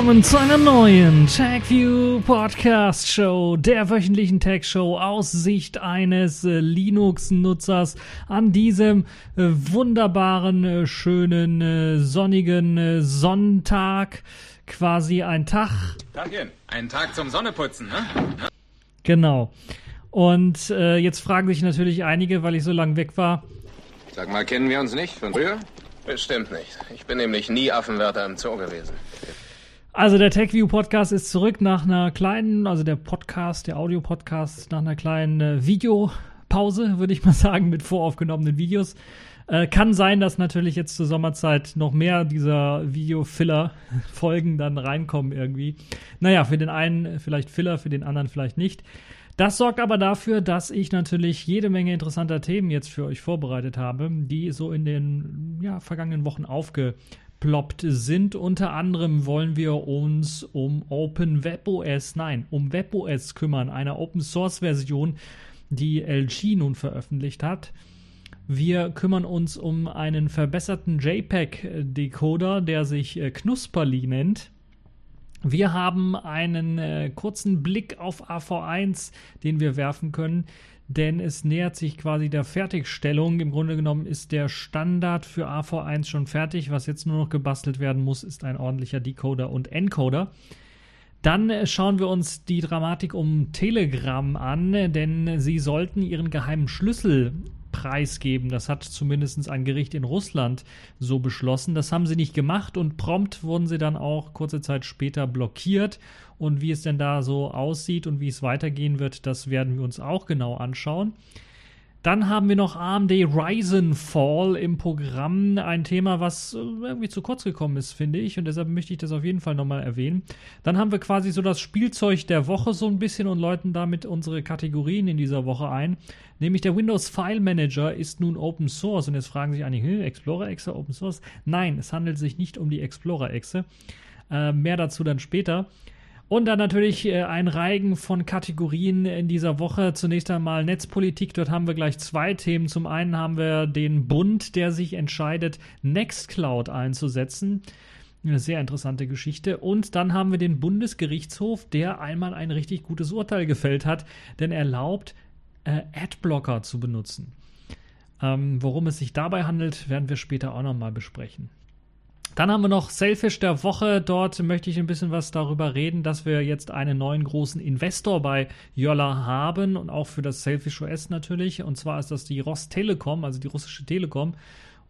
Willkommen zu einer neuen TagView Podcast Show, der wöchentlichen Tag Show aus Sicht eines äh, Linux-Nutzers an diesem äh, wunderbaren, äh, schönen, äh, sonnigen äh, Sonntag. Quasi ein Tag. Tagchen, ein Tag zum Sonneputzen, ne? Genau. Und äh, jetzt fragen sich natürlich einige, weil ich so lange weg war. Sag mal, kennen wir uns nicht von früher? Bestimmt nicht. Ich bin nämlich nie Affenwärter im Zoo gewesen. Also der TechView Podcast ist zurück nach einer kleinen, also der Podcast, der Audio-Podcast, nach einer kleinen äh, Videopause, würde ich mal sagen, mit voraufgenommenen Videos. Äh, kann sein, dass natürlich jetzt zur Sommerzeit noch mehr dieser Video-Filler-Folgen dann reinkommen irgendwie. Naja, für den einen vielleicht Filler, für den anderen vielleicht nicht. Das sorgt aber dafür, dass ich natürlich jede Menge interessanter Themen jetzt für euch vorbereitet habe, die so in den ja, vergangenen Wochen aufge aufgeploppt sind. Unter anderem wollen wir uns um Open WebOS, nein, um WebOS kümmern, einer Open Source Version, die LG nun veröffentlicht hat. Wir kümmern uns um einen verbesserten JPEG-Decoder, der sich äh, Knusperli nennt. Wir haben einen äh, kurzen Blick auf AV1, den wir werfen können, denn es nähert sich quasi der Fertigstellung. Im Grunde genommen ist der Standard für AV1 schon fertig. Was jetzt nur noch gebastelt werden muss, ist ein ordentlicher Decoder und Encoder. Dann äh, schauen wir uns die Dramatik um Telegram an, denn sie sollten ihren geheimen Schlüssel preisgeben. Das hat zumindest ein Gericht in Russland so beschlossen. Das haben sie nicht gemacht und prompt wurden sie dann auch kurze Zeit später blockiert und wie es denn da so aussieht und wie es weitergehen wird, das werden wir uns auch genau anschauen. Dann haben wir noch AMD Ryzen Fall im Programm. Ein Thema, was äh, irgendwie zu kurz gekommen ist, finde ich. Und deshalb möchte ich das auf jeden Fall nochmal erwähnen. Dann haben wir quasi so das Spielzeug der Woche so ein bisschen und läuten damit unsere Kategorien in dieser Woche ein. Nämlich der Windows File Manager ist nun Open Source. Und jetzt fragen sich einige, Explorer-Exe Open Source? Nein, es handelt sich nicht um die Explorer-Exe. Äh, mehr dazu dann später. Und dann natürlich äh, ein Reigen von Kategorien in dieser Woche. Zunächst einmal Netzpolitik. Dort haben wir gleich zwei Themen. Zum einen haben wir den Bund, der sich entscheidet, Nextcloud einzusetzen. Eine sehr interessante Geschichte. Und dann haben wir den Bundesgerichtshof, der einmal ein richtig gutes Urteil gefällt hat, denn erlaubt, äh, Adblocker zu benutzen. Ähm, worum es sich dabei handelt, werden wir später auch nochmal besprechen. Dann haben wir noch Selfish der Woche. Dort möchte ich ein bisschen was darüber reden, dass wir jetzt einen neuen großen Investor bei Yolla haben und auch für das Selfish OS natürlich. Und zwar ist das die Rostelekom, also die russische Telekom.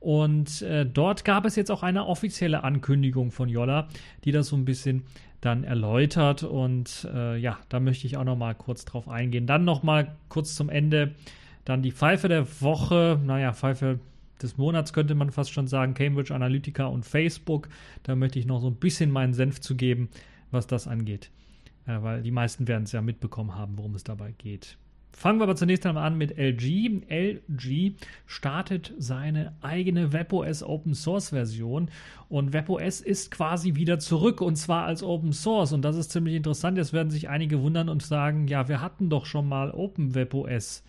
Und äh, dort gab es jetzt auch eine offizielle Ankündigung von Yolla, die das so ein bisschen dann erläutert. Und äh, ja, da möchte ich auch noch mal kurz drauf eingehen. Dann noch mal kurz zum Ende dann die Pfeife der Woche. Naja, Pfeife des Monats könnte man fast schon sagen, Cambridge Analytica und Facebook. Da möchte ich noch so ein bisschen meinen Senf zu geben, was das angeht. Äh, weil die meisten werden es ja mitbekommen haben, worum es dabei geht. Fangen wir aber zunächst einmal an mit LG. LG startet seine eigene WebOS Open Source Version und WebOS ist quasi wieder zurück und zwar als Open Source und das ist ziemlich interessant. Jetzt werden sich einige wundern und sagen, ja, wir hatten doch schon mal Open WebOS.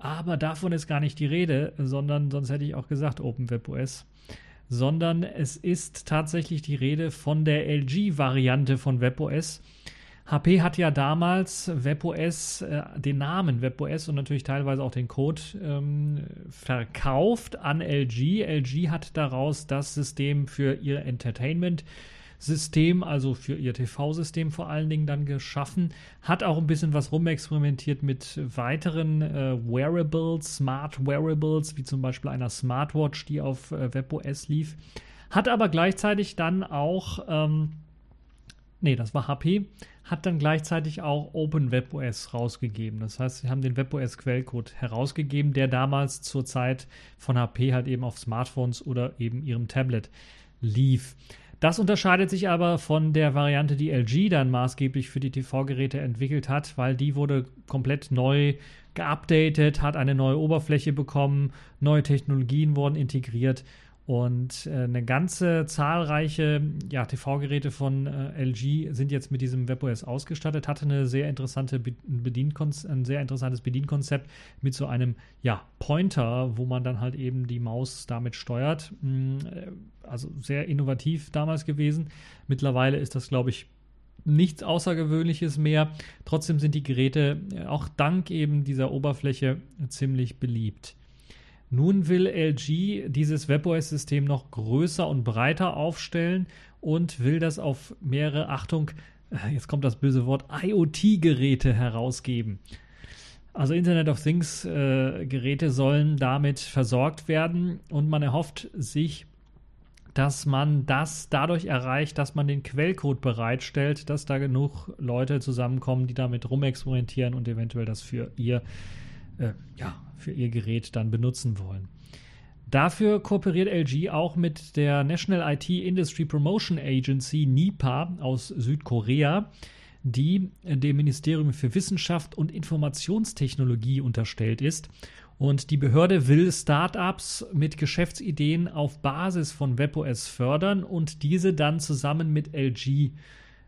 Aber davon ist gar nicht die Rede, sondern sonst hätte ich auch gesagt OpenWebOS. Sondern es ist tatsächlich die Rede von der LG-Variante von WebOS. HP hat ja damals WebOS, äh, den Namen WebOS und natürlich teilweise auch den Code ähm, verkauft an LG. LG hat daraus das System für ihr Entertainment System, also für ihr TV-System vor allen Dingen dann geschaffen. Hat auch ein bisschen was rumexperimentiert mit weiteren äh, Wearables, Smart Wearables, wie zum Beispiel einer Smartwatch, die auf äh, WebOS lief. Hat aber gleichzeitig dann auch, ähm, nee, das war HP, hat dann gleichzeitig auch Open WebOS rausgegeben. Das heißt, sie haben den WebOS Quellcode herausgegeben, der damals zur Zeit von HP halt eben auf Smartphones oder eben ihrem Tablet lief. Das unterscheidet sich aber von der Variante, die LG dann maßgeblich für die TV-Geräte entwickelt hat, weil die wurde komplett neu geupdatet, hat eine neue Oberfläche bekommen, neue Technologien wurden integriert Und äh, eine ganze zahlreiche ja, TV-Geräte von äh, LG sind jetzt mit diesem WebOS ausgestattet, hatte eine sehr interessante ein sehr interessantes Bedienkonzept mit so einem ja, Pointer, wo man dann halt eben die Maus damit steuert. Mm, äh, also sehr innovativ damals gewesen. Mittlerweile ist das, glaube ich, nichts Außergewöhnliches mehr. Trotzdem sind die Geräte auch dank eben dieser Oberfläche ziemlich beliebt. Nun will LG dieses WebOS-System noch größer und breiter aufstellen und will das auf mehrere, Achtung, äh, jetzt kommt das böse Wort, IoT-Geräte herausgeben. Also Internet of Things-Geräte äh, sollen damit versorgt werden und man erhofft sich, dass man das dadurch erreicht, dass man den Quellcode bereitstellt, dass da genug Leute zusammenkommen, die damit rumexperimentieren und eventuell das für ihr äh, ja, für ihr Gerät dann benutzen wollen. Dafür kooperiert LG auch mit der National IT Industry Promotion Agency NIPA aus Südkorea, die dem Ministerium für Wissenschaft und Informationstechnologie unterstellt ist. Und die Behörde will Startups mit Geschäftsideen auf Basis von WebOS fördern und diese dann zusammen mit LG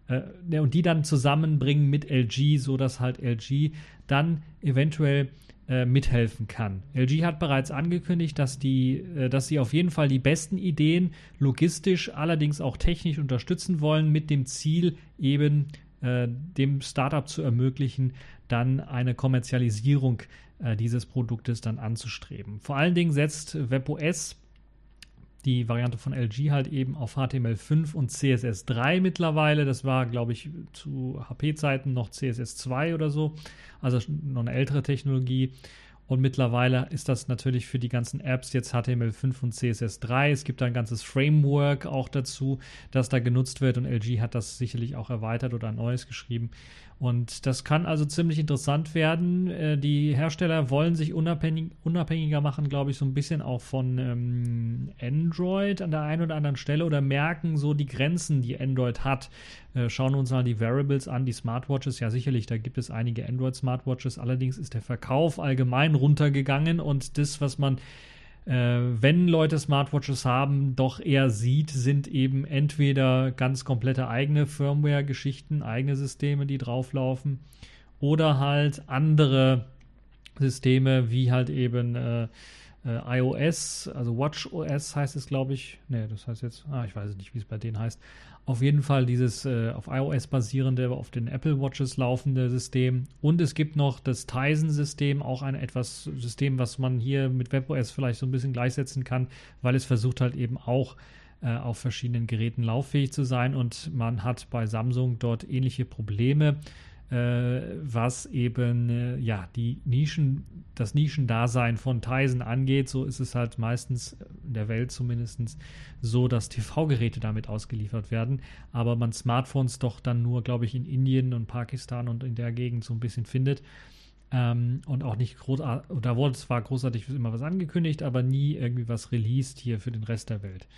äh, und die dann zusammenbringen mit LG, sodass halt LG dann eventuell äh, mithelfen kann. LG hat bereits angekündigt, dass, die, äh, dass sie auf jeden Fall die besten Ideen logistisch, allerdings auch technisch unterstützen wollen, mit dem Ziel eben äh, dem Startup zu ermöglichen, dann eine Kommerzialisierung äh, dieses Produktes dann anzustreben. Vor allen Dingen setzt WebOS die Variante von LG halt eben auf HTML5 und CSS3 mittlerweile. Das war, glaube ich, zu HP-Zeiten noch CSS2 oder so. Also noch eine ältere Technologie. Und mittlerweile ist das natürlich für die ganzen Apps jetzt HTML5 und CSS3. Es gibt da ein ganzes Framework auch dazu, das da genutzt wird. Und LG hat das sicherlich auch erweitert oder ein neues geschrieben. Und das kann also ziemlich interessant werden. Äh, die Hersteller wollen sich unabhängig, unabhängiger machen, glaube ich, so ein bisschen auch von ähm, Android an der einen oder anderen Stelle oder merken so die Grenzen, die Android hat. Äh, schauen uns mal die Variables an, die Smartwatches. Ja, sicherlich, da gibt es einige Android-Smartwatches. Allerdings ist der Verkauf allgemein runtergegangen und das, was man wenn Leute Smartwatches haben, doch eher sieht, sind eben entweder ganz komplette eigene Firmware-Geschichten, eigene Systeme, die drauflaufen, oder halt andere Systeme, wie halt eben äh, äh, iOS, also WatchOS heißt es, glaube ich. Ne, das heißt jetzt, ah, ich weiß nicht, wie es bei denen heißt. Auf jeden Fall dieses äh, auf iOS basierende, auf den Apple Watches laufende System. Und es gibt noch das Tizen-System, auch ein etwas System, was man hier mit WebOS vielleicht so ein bisschen gleichsetzen kann, weil es versucht halt eben auch äh, auf verschiedenen Geräten lauffähig zu sein. Und man hat bei Samsung dort ähnliche Probleme was eben äh, ja die Nischen, das Nischendasein von Tizen angeht. So ist es halt meistens in der Welt zumindest so, dass TV-Geräte damit ausgeliefert werden, aber man Smartphones doch dann nur, glaube ich, in Indien und Pakistan und in der Gegend so ein bisschen findet. Ähm, und auch nicht großartig, da wurde zwar großartig immer was angekündigt, aber nie irgendwie was released hier für den Rest der Welt.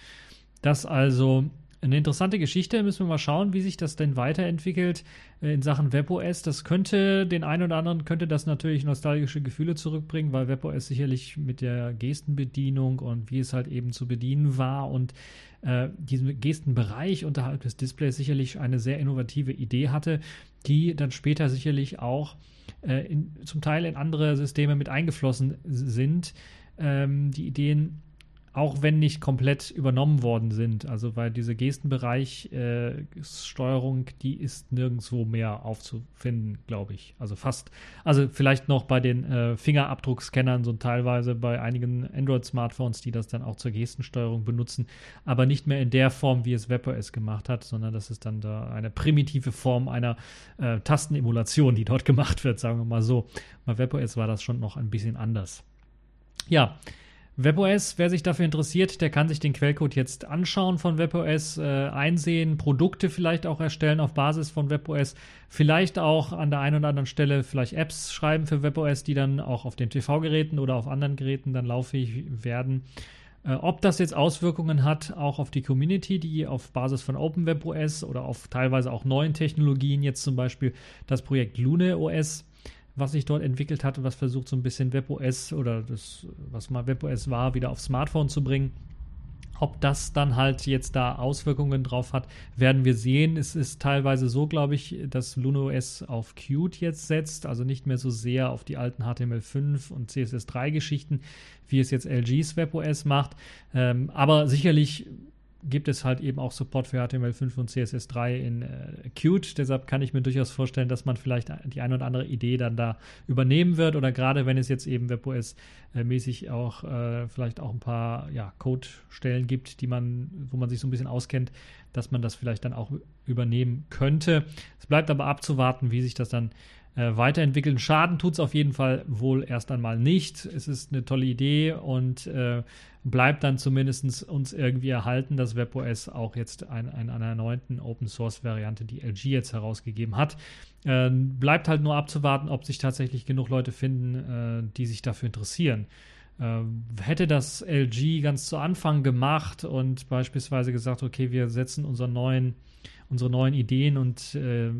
Das also eine interessante Geschichte. Müssen wir mal schauen, wie sich das denn weiterentwickelt äh, in Sachen WebOS. Das könnte den einen oder anderen könnte das natürlich nostalgische Gefühle zurückbringen, weil WebOS sicherlich mit der Gestenbedienung und wie es halt eben zu bedienen war und äh, diesen Gestenbereich unterhalb des Displays sicherlich eine sehr innovative Idee hatte, die dann später sicherlich auch äh, in, zum Teil in andere Systeme mit eingeflossen sind. Ähm, die Ideen auch wenn nicht komplett übernommen worden sind. Also weil diese Gestenbereich-Steuerung, äh, die ist nirgendwo mehr aufzufinden, glaube ich. Also fast. Also vielleicht noch bei den äh, Fingerabdruckscannern, so teilweise bei einigen Android-Smartphones, die das dann auch zur Gestensteuerung benutzen, aber nicht mehr in der Form, wie es WebOS gemacht hat, sondern das ist dann da eine primitive Form einer äh, Tastenemulation, die dort gemacht wird, sagen wir mal so. Bei WebOS war das schon noch ein bisschen anders. Ja, WebOS, wer sich dafür interessiert, der kann sich den Quellcode jetzt anschauen von WebOS, äh, einsehen, Produkte vielleicht auch erstellen auf Basis von WebOS, vielleicht auch an der einen oder anderen Stelle vielleicht Apps schreiben für WebOS, die dann auch auf den TV-Geräten oder auf anderen Geräten dann lauffähig werden. Äh, ob das jetzt Auswirkungen hat, auch auf die Community, die auf Basis von OpenWebOS oder auf teilweise auch neuen Technologien, jetzt zum Beispiel das Projekt LuneOS, was sich dort entwickelt hat was versucht so ein bisschen WebOS oder das, was mal WebOS war, wieder auf Smartphone zu bringen. ob das dann halt jetzt da Auswirkungen drauf hat, werden wir sehen. Es ist teilweise so, glaube ich, dass LunoS auf Qt jetzt setzt, also nicht mehr so sehr auf die alten HTML5 und CSS3 Geschichten, wie es jetzt LG's WebOS macht. Ähm, aber sicherlich gibt es halt eben auch Support für HTML5 und CSS3 in äh, Qt. Deshalb kann ich mir durchaus vorstellen, dass man vielleicht die eine oder andere Idee dann da übernehmen wird oder gerade wenn es jetzt eben WebOS-mäßig äh, auch äh, vielleicht auch ein paar ja, Code-Stellen gibt, die man, wo man sich so ein bisschen auskennt, dass man das vielleicht dann auch übernehmen könnte. Es bleibt aber abzuwarten, wie sich das dann äh, weiterentwickeln. Schaden tut es auf jeden Fall wohl erst einmal nicht. Es ist eine tolle Idee und äh, bleibt dann zumindest uns irgendwie erhalten, dass WebOS auch jetzt ein, ein, einer erneuten Open Source Variante, die LG jetzt herausgegeben hat. Äh, bleibt halt nur abzuwarten, ob sich tatsächlich genug Leute finden, äh, die sich dafür interessieren. Äh, hätte das LG ganz zu Anfang gemacht und beispielsweise gesagt, okay, wir setzen unseren neuen unsere neuen Ideen und äh,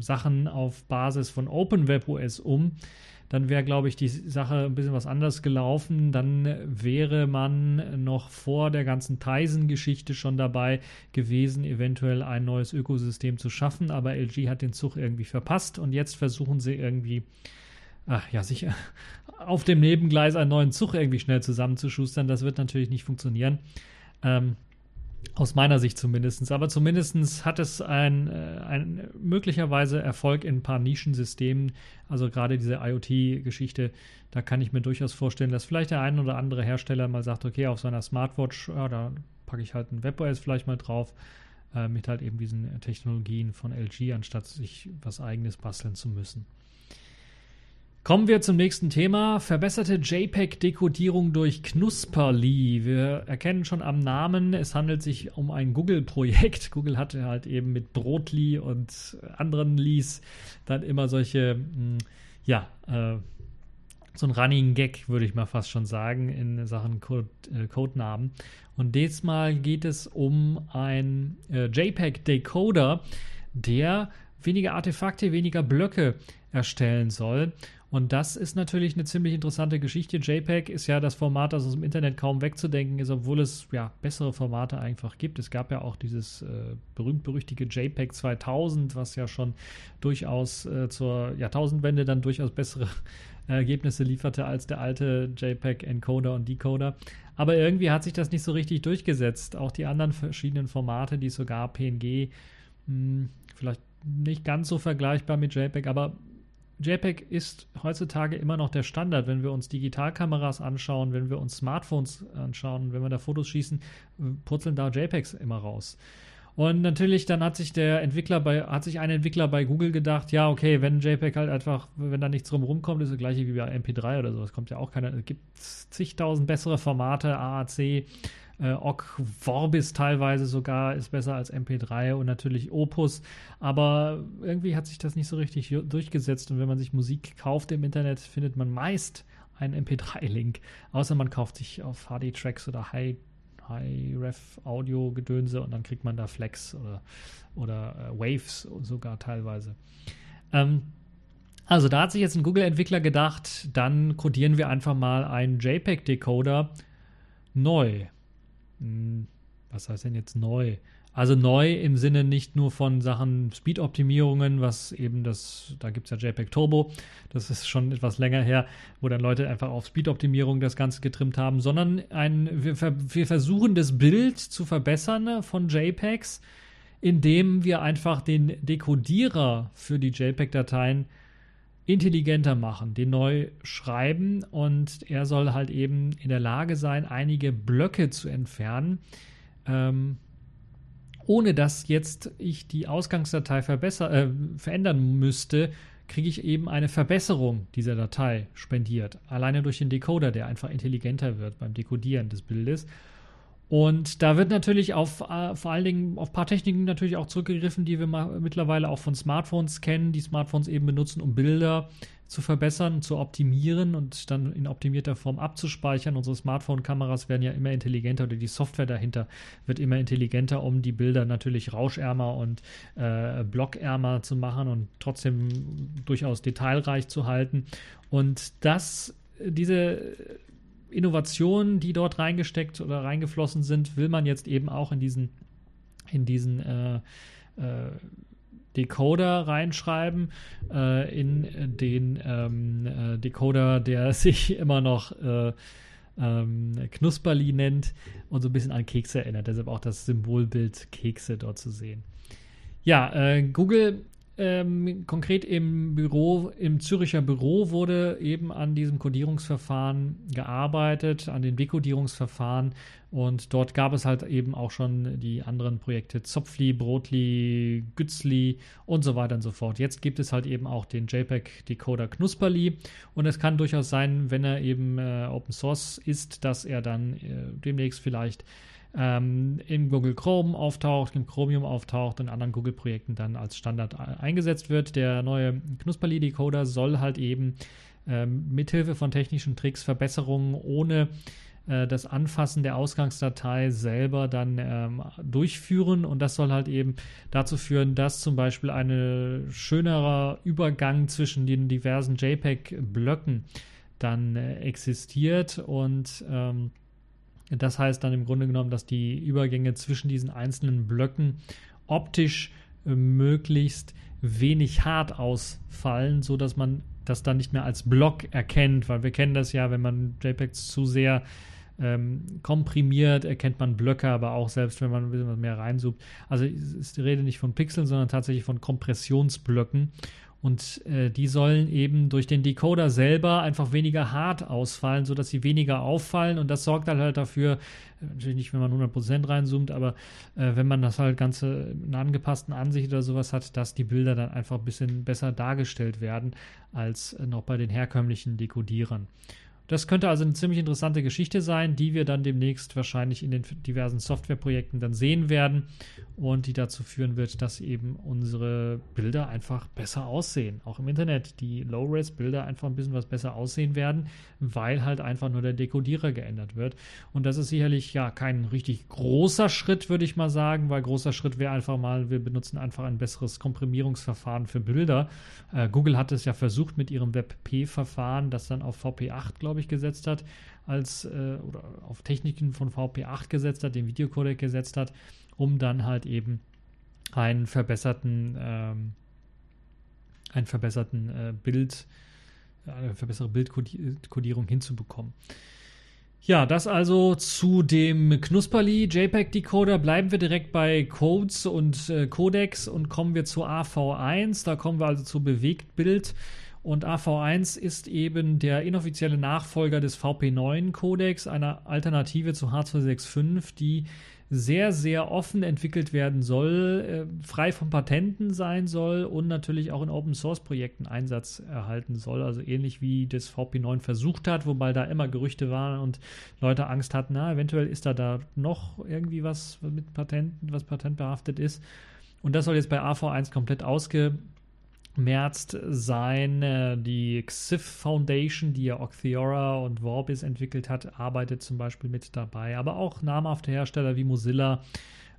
Sachen auf Basis von OpenWebOS um, dann wäre, glaube ich, die Sache ein bisschen was anders gelaufen. Dann wäre man noch vor der ganzen Tizen-Geschichte schon dabei gewesen, eventuell ein neues Ökosystem zu schaffen. Aber LG hat den Zug irgendwie verpasst und jetzt versuchen sie irgendwie, ach ja, sich auf dem Nebengleis einen neuen Zug irgendwie schnell zusammenzuschustern. Das wird natürlich nicht funktionieren. Ähm, aus meiner Sicht zumindest. Aber zumindest hat es ein, äh, ein möglicherweise Erfolg in ein paar Nischensystemen. Also gerade diese IoT-Geschichte, da kann ich mir durchaus vorstellen, dass vielleicht der ein oder andere Hersteller mal sagt, okay, auf seiner Smartwatch, ja, da packe ich halt ein WebOS vielleicht mal drauf, äh, mit halt eben diesen Technologien von LG, anstatt sich was eigenes basteln zu müssen. Kommen wir zum nächsten Thema. Verbesserte JPEG-Dekodierung durch Knusperly. Wir erkennen schon am Namen, es handelt sich um ein Google-Projekt. Google hatte halt eben mit Brotly und anderen Lees dann immer solche, hm, ja, äh, so ein Running Gag, würde ich mal fast schon sagen, in Sachen Code, äh, Codenamen. Und diesmal geht es um ein äh, JPEG-Decoder, der weniger Artefakte, weniger Blöcke erstellen soll. Und das ist natürlich eine ziemlich interessante Geschichte. JPEG ist ja das Format, das aus dem Internet kaum wegzudenken ist, obwohl es ja bessere Formate einfach gibt. Es gab ja auch dieses äh, berühmt-berüchtigte JPEG 2000, was ja schon durchaus äh, zur Jahrtausendwende dann durchaus bessere Ergebnisse lieferte als der alte JPEG-Encoder und Decoder. Aber irgendwie hat sich das nicht so richtig durchgesetzt. Auch die anderen verschiedenen Formate, die sogar PNG, mh, hm, vielleicht nicht ganz so vergleichbar mit JPEG, aber JPEG ist heutzutage immer noch der Standard, wenn wir uns Digitalkameras anschauen, wenn wir uns Smartphones anschauen, wenn wir da Fotos schießen, purzeln da JPEGs immer raus. Und natürlich, dann hat sich der Entwickler bei, hat sich ein Entwickler bei Google gedacht, ja, okay, wenn JPEG halt einfach, wenn da nichts drum rumkommt, ist das gleiche wie bei MP3 oder sowas, kommt ja auch keiner. Es gibt zigtausend bessere Formate, AAC, äh, Ogg Vorbis teilweise sogar ist besser als MP3 und natürlich Opus. Aber irgendwie hat sich das nicht so richtig durchgesetzt. Und wenn man sich Musik kauft im Internet, findet man meist einen MP3-Link. Außer man kauft sich auf HD-Tracks oder High High-Ref-Audio-Gedönse und dann kriegt man da Flex oder, oder äh, Waves sogar teilweise. Ähm, also da hat sich jetzt ein Google-Entwickler gedacht, dann codieren wir einfach mal einen JPEG-Decoder neu. Hm, was heißt denn jetzt neu? Also neu im Sinne nicht nur von Sachen Speed-Optimierungen, was eben das, da gibt es ja JPEG Turbo, das ist schon etwas länger her, wo dann Leute einfach auf Speed-Optimierung das Ganze getrimmt haben, sondern ein, wir, wir versuchen das Bild zu verbessern von JPEGs, indem wir einfach den Dekodierer für die JPEG-Dateien intelligenter machen, den neu schreiben und er soll halt eben in der Lage sein, einige Blöcke zu entfernen, ähm, ohne dass jetzt ich die Ausgangsdatei verbesser, äh, verändern müsste, kriege ich eben eine Verbesserung dieser Datei spendiert. Alleine durch den Decoder, der einfach intelligenter wird beim Dekodieren des Bildes. Und da wird natürlich auf äh, vor allen Dingen auf ein paar Techniken natürlich auch zurückgegriffen, die wir mittlerweile auch von Smartphones kennen, die Smartphones eben benutzen, um Bilder zu verbessern, zu optimieren und dann in optimierter Form abzuspeichern. Unsere Smartphone-Kameras werden ja immer intelligenter oder die Software dahinter wird immer intelligenter, um die Bilder natürlich rauschärmer und äh, blockärmer zu machen und trotzdem durchaus detailreich zu halten. Und das, diese Innovationen, die dort reingesteckt oder reingeflossen sind, will man jetzt eben auch in diesen, in diesen äh, äh, Decoder reinschreiben, äh, in den ähm, äh, Decoder, der sich immer noch äh, ähm, Knusperli nennt und so ein bisschen an Kekse erinnert. Deshalb auch das Symbolbild Kekse dort zu sehen. Ja, äh, Google ähm, konkret im Büro, im Züricher Büro wurde eben an diesem Codierungsverfahren gearbeitet, an den Dekodierungsverfahren und dort gab es halt eben auch schon die anderen Projekte Zopfli, Brotli, Gützli und so weiter und so fort. Jetzt gibt es halt eben auch den JPEG-Decoder Knusperli und es kann durchaus sein, wenn er eben äh, Open Source ist, dass er dann äh, demnächst vielleicht ähm, in Google Chrome auftaucht, im Chromium auftaucht und in anderen Google-Projekten dann als Standard eingesetzt wird. Der neue Knusperli-Decoder soll halt eben ähm, mithilfe von technischen Tricks Verbesserungen ohne äh, das Anfassen der Ausgangsdatei selber dann ähm, durchführen und das soll halt eben dazu führen, dass zum Beispiel ein schönerer Übergang zwischen den diversen JPEG-Blöcken dann äh, existiert und ähm, das heißt dann im Grunde genommen, dass die Übergänge zwischen diesen einzelnen Blöcken optisch äh, möglichst wenig hart ausfallen, sodass man das dann nicht mehr als Block erkennt, weil wir kennen das ja, wenn man JPEGs zu sehr ähm, komprimiert, erkennt man Blöcke, aber auch selbst wenn man ein bisschen mehr reinzoomt. Also ist die Rede nicht von Pixeln, sondern tatsächlich von Kompressionsblöcken. Und äh, die sollen eben durch den Decoder selber einfach weniger hart ausfallen, sodass sie weniger auffallen. Und das sorgt halt, halt dafür, äh, natürlich nicht, wenn man 100% reinzoomt, aber äh, wenn man das halt Ganze in angepassten Ansicht oder sowas hat, dass die Bilder dann einfach ein bisschen besser dargestellt werden als noch bei den herkömmlichen Dekodierern. Das könnte also eine ziemlich interessante Geschichte sein, die wir dann demnächst wahrscheinlich in den diversen Softwareprojekten dann sehen werden und die dazu führen wird, dass eben unsere Bilder einfach besser aussehen. Auch im Internet die Low-Res-Bilder einfach ein bisschen was besser aussehen werden, weil halt einfach nur der Dekodierer geändert wird. Und das ist sicherlich ja kein richtig großer Schritt, würde ich mal sagen, weil großer Schritt wäre einfach mal, wir benutzen einfach ein besseres Komprimierungsverfahren für Bilder. Äh, Google hat es ja versucht mit ihrem WebP-Verfahren, das dann auf VP8, glaube ich, gesetzt hat, als äh, oder auf Techniken von VP8 gesetzt hat, den Videocodec gesetzt hat um dann halt eben einen verbesserten, ähm, einen verbesserten äh, Bild, eine verbesserte Bildkodierung hinzubekommen. Ja, das also zu dem Knusperli JPEG Decoder. Bleiben wir direkt bei Codes und äh, Codecs und kommen wir zu AV1. Da kommen wir also zu Bewegtbild. Und AV1 ist eben der inoffizielle Nachfolger des VP9 Codecs, einer Alternative zu H265, die sehr, sehr offen entwickelt werden soll, äh, frei von Patenten sein soll und natürlich auch in Open Source Projekten Einsatz erhalten soll. Also ähnlich wie das VP9 versucht hat, wobei da immer Gerüchte waren und Leute Angst hatten, na, eventuell ist da da noch irgendwie was mit Patenten, was patentbehaftet ist. Und das soll jetzt bei AV1 komplett ausge März sein. Äh, die XIF Foundation, die ja Octheora und Vorbis entwickelt hat, arbeitet zum Beispiel mit dabei. Aber auch namhafte Hersteller wie Mozilla,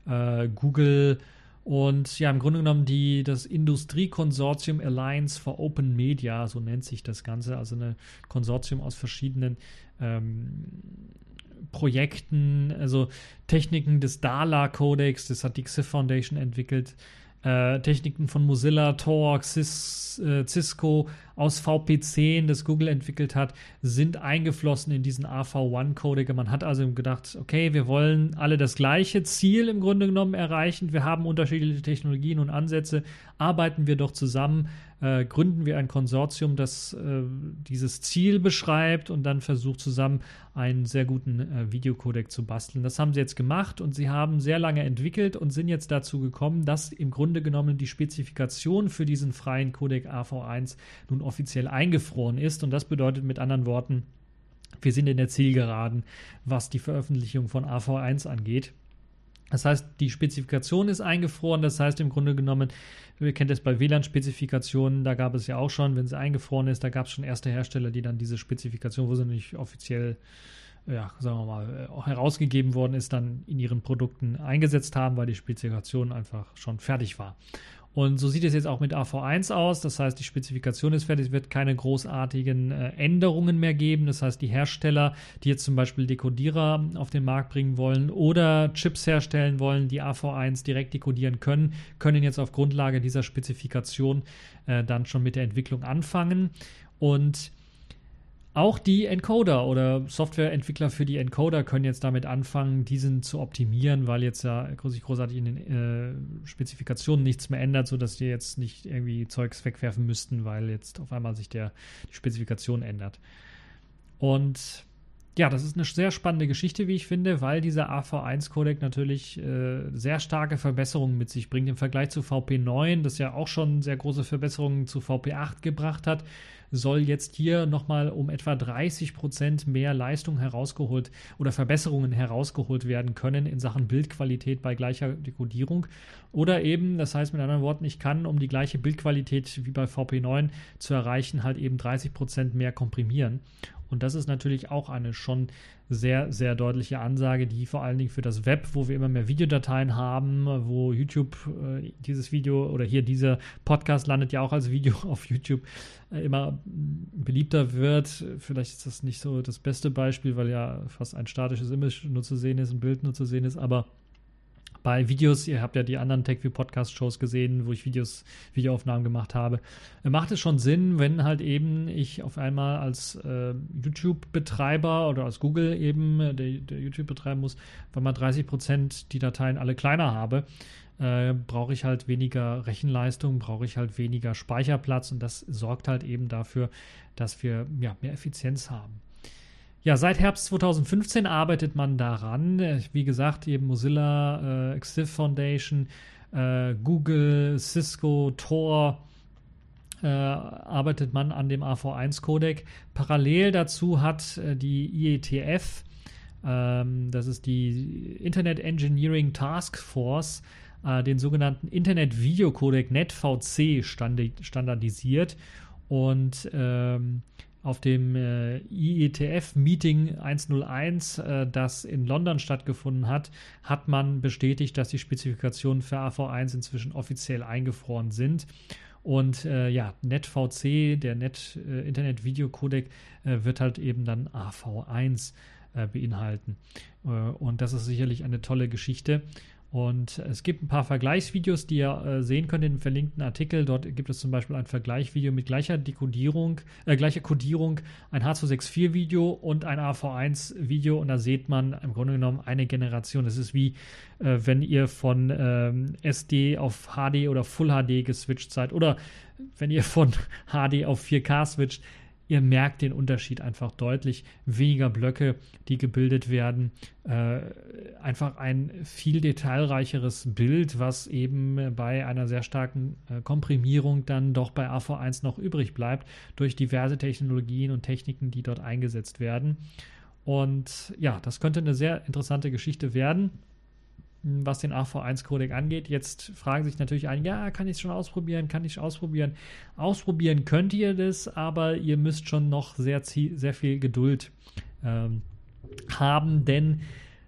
äh, Google und ja, im Grunde genommen die, das Industriekonsortium Alliance for Open Media, so nennt sich das Ganze, also ein Konsortium aus verschiedenen ähm, Projekten, also Techniken des DALA-Codex, das hat die XIF Foundation entwickelt äh, Techniken von Mozilla, Tor, Cis, äh, Cisco aus VP10, das Google entwickelt hat, sind eingeflossen in diesen AV1-Codec. Man hat also gedacht, okay, wir wollen alle das gleiche Ziel im Grunde genommen erreichen. Wir haben unterschiedliche Technologien und Ansätze. Arbeiten wir doch zusammen äh, gründen wir ein Konsortium, das äh, dieses Ziel beschreibt und dann versucht zusammen einen sehr guten äh, Videocodec zu basteln. Das haben sie jetzt gemacht und sie haben sehr lange entwickelt und sind jetzt dazu gekommen, dass im Grunde genommen die Spezifikation für diesen freien Codec AV1 nun offiziell eingefroren ist und das bedeutet mit anderen Worten, wir sind in der Zielgeraden, was die Veröffentlichung von AV1 angeht. Das heißt, die Spezifikation ist eingefroren. Das heißt im Grunde genommen, wir kennen das bei WLAN-Spezifikationen, da gab es ja auch schon, wenn sie eingefroren ist, da gab es schon erste Hersteller, die dann diese Spezifikation, wo sie nicht offiziell, ja, sagen wir mal, äh, herausgegeben worden ist, dann in ihren Produkten eingesetzt haben, weil die Spezifikation einfach schon fertig war. Und so sieht es jetzt auch mit AV1 aus. Das heißt, die Spezifikation ist fertig. Es wird keine großartigen äh, Änderungen mehr geben. Das heißt, die Hersteller, die jetzt zum Beispiel Dekodierer auf den Markt bringen wollen oder Chips herstellen wollen, die AV1 direkt dekodieren können, können jetzt auf Grundlage dieser Spezifikation äh, dann schon mit der Entwicklung anfangen. Und auch die Encoder oder Softwareentwickler für die Encoder können jetzt damit anfangen, diesen zu optimieren, weil jetzt ja sich großartig in den äh, Spezifikationen nichts mehr ändert, sodass die jetzt nicht irgendwie Zeugs wegwerfen müssten, weil jetzt auf einmal sich der, die Spezifikation ändert. Und ja, das ist eine sehr spannende Geschichte, wie ich finde, weil dieser AV1-Codec natürlich äh, sehr starke Verbesserungen mit sich bringt im Vergleich zu VP9, das ja auch schon sehr große Verbesserungen zu VP8 gebracht hat soll jetzt hier nochmal um etwa 30 Prozent mehr Leistung herausgeholt oder Verbesserungen herausgeholt werden können in Sachen Bildqualität bei gleicher Dekodierung. Oder eben, das heißt mit anderen Worten, ich kann, um die gleiche Bildqualität wie bei VP9 zu erreichen, halt eben 30 Prozent mehr komprimieren. Und das ist natürlich auch eine schon sehr, sehr deutliche Ansage, die vor allen Dingen für das Web, wo wir immer mehr Videodateien haben, wo YouTube äh, dieses Video oder hier dieser Podcast landet ja auch als Video auf YouTube äh, immer beliebter wird. Vielleicht ist das nicht so das beste Beispiel, weil ja fast ein statisches Image nur zu sehen ist, ein Bild nur zu sehen ist, aber bei Videos, ihr habt ja die anderen TechView Podcast Shows gesehen, wo ich Videos, Videoaufnahmen gemacht habe, äh, macht es schon Sinn, wenn halt eben ich auf einmal als äh, YouTube-Betreiber oder als Google eben, äh, der, der YouTube betreiben muss, weil man 30 Prozent die Dateien alle kleiner habe, äh, brauche ich halt weniger Rechenleistung, brauche ich halt weniger Speicherplatz und das sorgt halt eben dafür, dass wir ja, mehr Effizienz haben. Ja, seit Herbst 2015 arbeitet man daran. Wie gesagt, eben Mozilla, äh, XIF Foundation, äh, Google, Cisco, Tor äh, arbeitet man an dem AV1-Codec. Parallel dazu hat äh, die IETF, ähm, das ist die Internet Engineering Task Force, äh, den sogenannten Internet Video Codec NetVC standardisiert und ähm, auf dem äh, IETF-Meeting 101, äh, das in London stattgefunden hat, hat man bestätigt, dass die Spezifikationen für AV1 inzwischen offiziell eingefroren sind. Und äh, ja, NetVC, der Net äh, Internet Video Codec, äh, wird halt eben dann AV1 äh, beinhalten. und das ist sicherlich eine tolle Geschichte. Und es gibt ein paar Vergleichsvideos, die ihr äh, sehen könnt in dem verlinkten Artikel. Dort gibt es zum Beispiel ein Vergleichsvideo mit gleicher Dekodierung, äh, gleicher Codierung, ein H264-Video und ein AV1-Video. Und da sieht man im Grunde genommen eine Generation. Das ist wie, äh, wenn ihr von ähm, SD auf HD oder Full HD geswitcht seid oder wenn ihr von HD auf 4K switcht ihr merkt den Unterschied einfach deutlich. Weniger Blöcke, die gebildet werden. Äh, einfach ein viel detailreicheres Bild, was eben bei einer sehr starken äh, Komprimierung dann doch bei AV1 noch übrig bleibt, durch diverse Technologien und Techniken, die dort eingesetzt werden. Und ja, das könnte eine sehr interessante Geschichte werden was den AV1-Codec angeht. Jetzt fragen sich natürlich einige, ja, kann ich es schon ausprobieren, kann ich es ausprobieren. Ausprobieren könnt ihr das, aber ihr müsst schon noch sehr, sehr viel Geduld ähm, haben, denn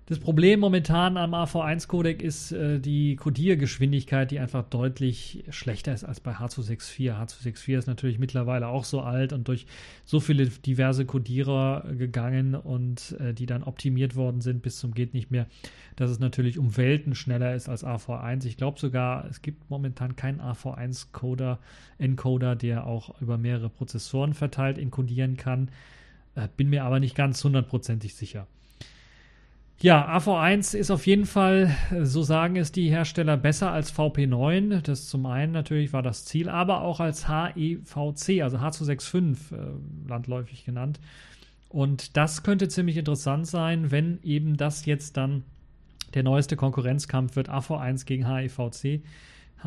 das Problem momentan am AV1-Codec ist äh, die Codiergeschwindigkeit, die einfach deutlich schlechter ist als bei H264. H264 ist natürlich mittlerweile auch so alt und durch so viele diverse Codierer gegangen und äh, die dann optimiert worden sind bis zum geht nicht mehr, dass es natürlich um Welten schneller ist als AV1. Ich glaube sogar, es gibt momentan keinen AV1-Coder, Encoder, der auch über mehrere Prozessoren verteilt encodieren kann. Äh, bin mir aber nicht ganz hundertprozentig sicher. Ja, AV1 ist auf jeden Fall, so sagen es die Hersteller, besser als VP9. Das zum einen natürlich war das Ziel, aber auch als HEVC, also H265 äh, landläufig genannt. Und das könnte ziemlich interessant sein, wenn eben das jetzt dann der neueste Konkurrenzkampf wird, AV1 gegen HEVC.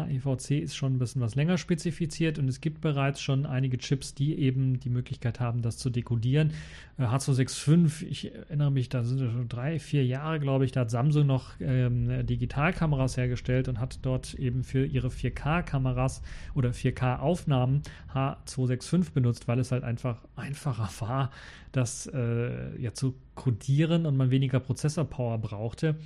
HEVC ist schon ein bisschen was länger spezifiziert und es gibt bereits schon einige Chips, die eben die Möglichkeit haben, das zu dekodieren. H265, äh, ich erinnere mich, da sind schon drei, vier Jahre, glaube ich, da hat Samsung noch ähm, Digitalkameras hergestellt und hat dort eben für ihre 4K-Kameras oder 4K-Aufnahmen H265 benutzt, weil es halt einfach einfacher war, das äh, ja zu codieren und man weniger Prozessorpower brauchte.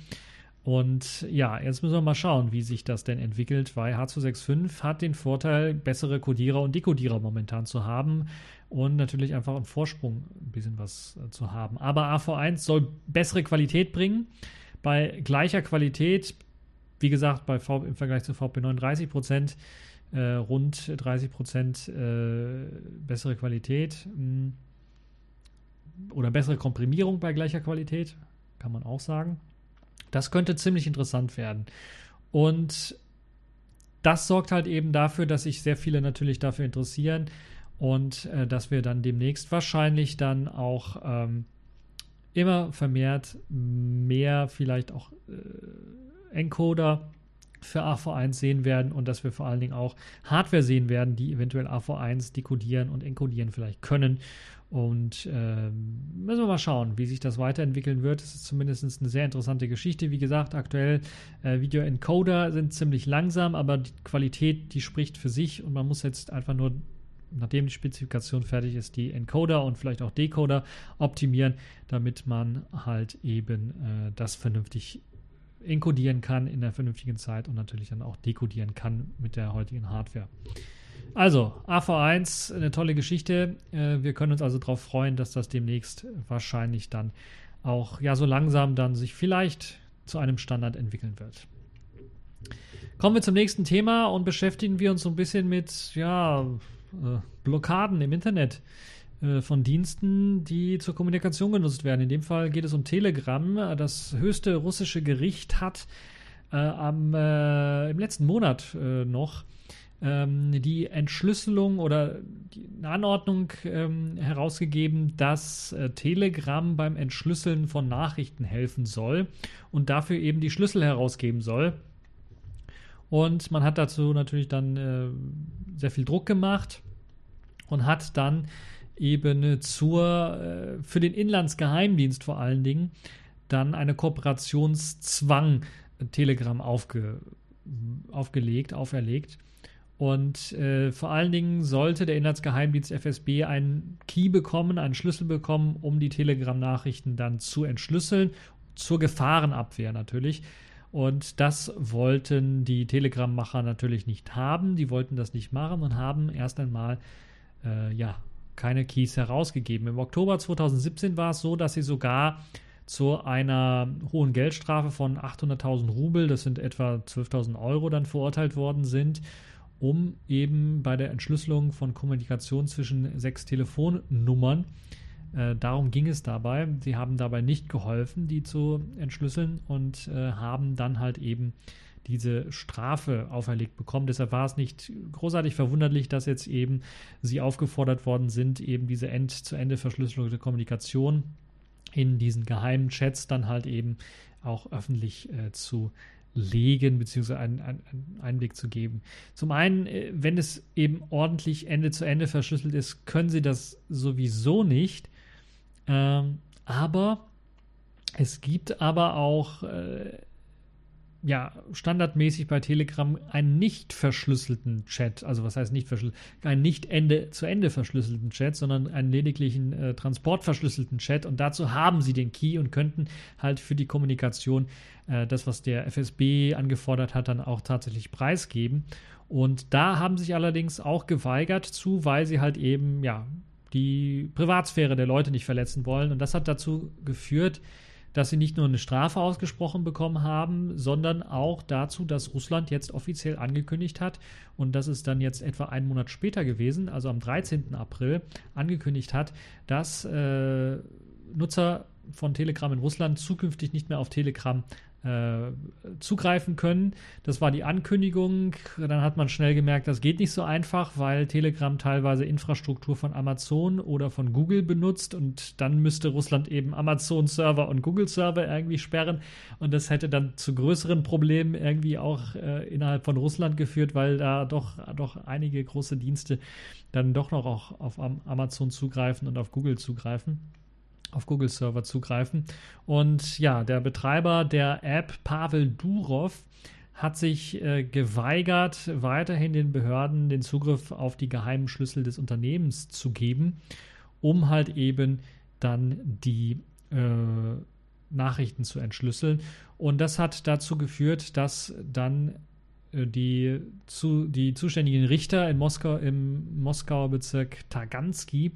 Und ja, jetzt müssen wir mal schauen, wie sich das denn entwickelt, weil H265 hat den Vorteil, bessere Codierer und Dekodierer momentan zu haben und natürlich einfach einen Vorsprung ein bisschen was äh, zu haben. Aber AV1 soll bessere Qualität bringen. Bei gleicher Qualität, wie gesagt, bei v, im Vergleich zu VP9 30 Prozent, äh, rund 30 Prozent äh, bessere Qualität mh, hm, oder bessere Komprimierung bei gleicher Qualität, kann man auch sagen. Das könnte ziemlich interessant werden. Und das sorgt halt eben dafür, dass sich sehr viele natürlich dafür interessieren und äh, dass wir dann demnächst wahrscheinlich dann auch ähm, immer vermehrt mehr vielleicht auch äh, Encoder für AV1 sehen werden und dass wir vor allen Dingen auch Hardware sehen werden, die eventuell AV1 dekodieren und encodieren vielleicht können. Und äh, müssen wir mal schauen, wie sich das weiterentwickeln wird. Es ist zumindest eine sehr interessante Geschichte. Wie gesagt, aktuell äh, Video-Encoder sind ziemlich langsam, aber die Qualität, die spricht für sich und man muss jetzt einfach nur, nachdem die Spezifikation fertig ist, die Encoder und vielleicht auch Decoder optimieren, damit man halt eben äh, das vernünftig encodieren kann in der vernünftigen Zeit und natürlich dann auch dekodieren kann mit der heutigen Hardware. Also, AV1, eine tolle Geschichte. Äh, wir können uns also darauf freuen, dass das demnächst wahrscheinlich dann auch ja so langsam dann sich vielleicht zu einem Standard entwickeln wird. Kommen wir zum nächsten Thema und beschäftigen wir uns so ein bisschen mit ja, äh, Blockaden im Internet äh, von Diensten, die zur Kommunikation genutzt werden. In dem Fall geht es um Telegram. Das höchste russische Gericht hat äh, am, äh, im letzten Monat äh, noch ähm, die Entschlüsselung oder die Anordnung ähm, herausgegeben, dass äh, Telegram beim Entschlüsseln von Nachrichten helfen soll und dafür eben die Schlüssel herausgeben soll. Und man hat dazu natürlich dann äh, sehr viel Druck gemacht und hat dann eben zur, äh, für den Inlandsgeheimdienst vor allen Dingen, dann eine Kooperationszwang Telegram aufge, aufgelegt, auferlegt. Und äh, vor allen Dingen sollte der Inlandsgeheimdienst FSB einen Key bekommen, einen Schlüssel bekommen, um die Telegram-Nachrichten dann zu entschlüsseln, zur Gefahrenabwehr natürlich. Und das wollten die Telegram-Macher natürlich nicht haben. Die wollten das nicht machen und haben erst einmal äh, ja, keine Keys herausgegeben. Im Oktober 2017 war es so, dass sie sogar zu einer hohen Geldstrafe von 800.000 Rubel, das sind etwa 12.000 Euro, dann verurteilt worden sind um eben bei der Entschlüsselung von Kommunikation zwischen sechs Telefonnummern, äh, darum ging es dabei. Sie haben dabei nicht geholfen, die zu entschlüsseln und äh, haben dann halt eben diese Strafe auferlegt bekommen. Deshalb war es nicht großartig verwunderlich, dass jetzt eben sie aufgefordert worden sind, eben diese End-zu-Ende verschlüsselte Kommunikation in diesen geheimen Chats dann halt eben auch öffentlich äh, zu legen, beziehungsweise einen, einen, Einblick zu geben. Zum einen, äh, wenn es eben ordentlich Ende zu Ende verschlüsselt ist, können sie das sowieso nicht. Ähm, aber es gibt aber auch äh, ja, standardmäßig bei Telegram einen nicht verschlüsselten Chat. Also was heißt nicht verschlüsselt? Einen nicht Ende zu Ende verschlüsselten Chat, sondern einen lediglichen äh, transportverschlüsselten Chat. Und dazu haben sie den Key und könnten halt für die Kommunikation äh, das, was der FSB angefordert hat, dann auch tatsächlich preisgeben. Und da haben sich allerdings auch geweigert zu, weil sie halt eben, ja, die Privatsphäre der Leute nicht verletzen wollen. Und das hat dazu geführt, dass sie nicht nur eine Strafe ausgesprochen bekommen haben, sondern auch dazu, dass Russland jetzt offiziell angekündigt hat, und das ist dann jetzt etwa einen Monat später gewesen, also am 13. April, angekündigt hat, dass äh, Nutzer von Telegram in Russland zukünftig nicht mehr auf Telegram äh, zugreifen können. Das war die Ankündigung. Dann hat man schnell gemerkt, das geht nicht so einfach, weil Telegram teilweise Infrastruktur von Amazon oder von Google benutzt und dann müsste Russland eben Amazon-Server und Google-Server irgendwie sperren und das hätte dann zu größeren Problemen irgendwie auch äh, innerhalb von Russland geführt, weil da doch, doch einige große Dienste dann doch noch auch auf Amazon zugreifen und auf Google zugreifen auf Google-Server zugreifen. Und ja, der Betreiber der App, Pavel Durov, hat sich äh, geweigert, weiterhin den Behörden den Zugriff auf die geheimen Schlüssel des Unternehmens zu geben, um halt eben dann die äh, Nachrichten zu entschlüsseln. Und das hat dazu geführt, dass dann äh, die, zu, die zuständigen Richter in Moskau, im Moskauer Bezirk Targansky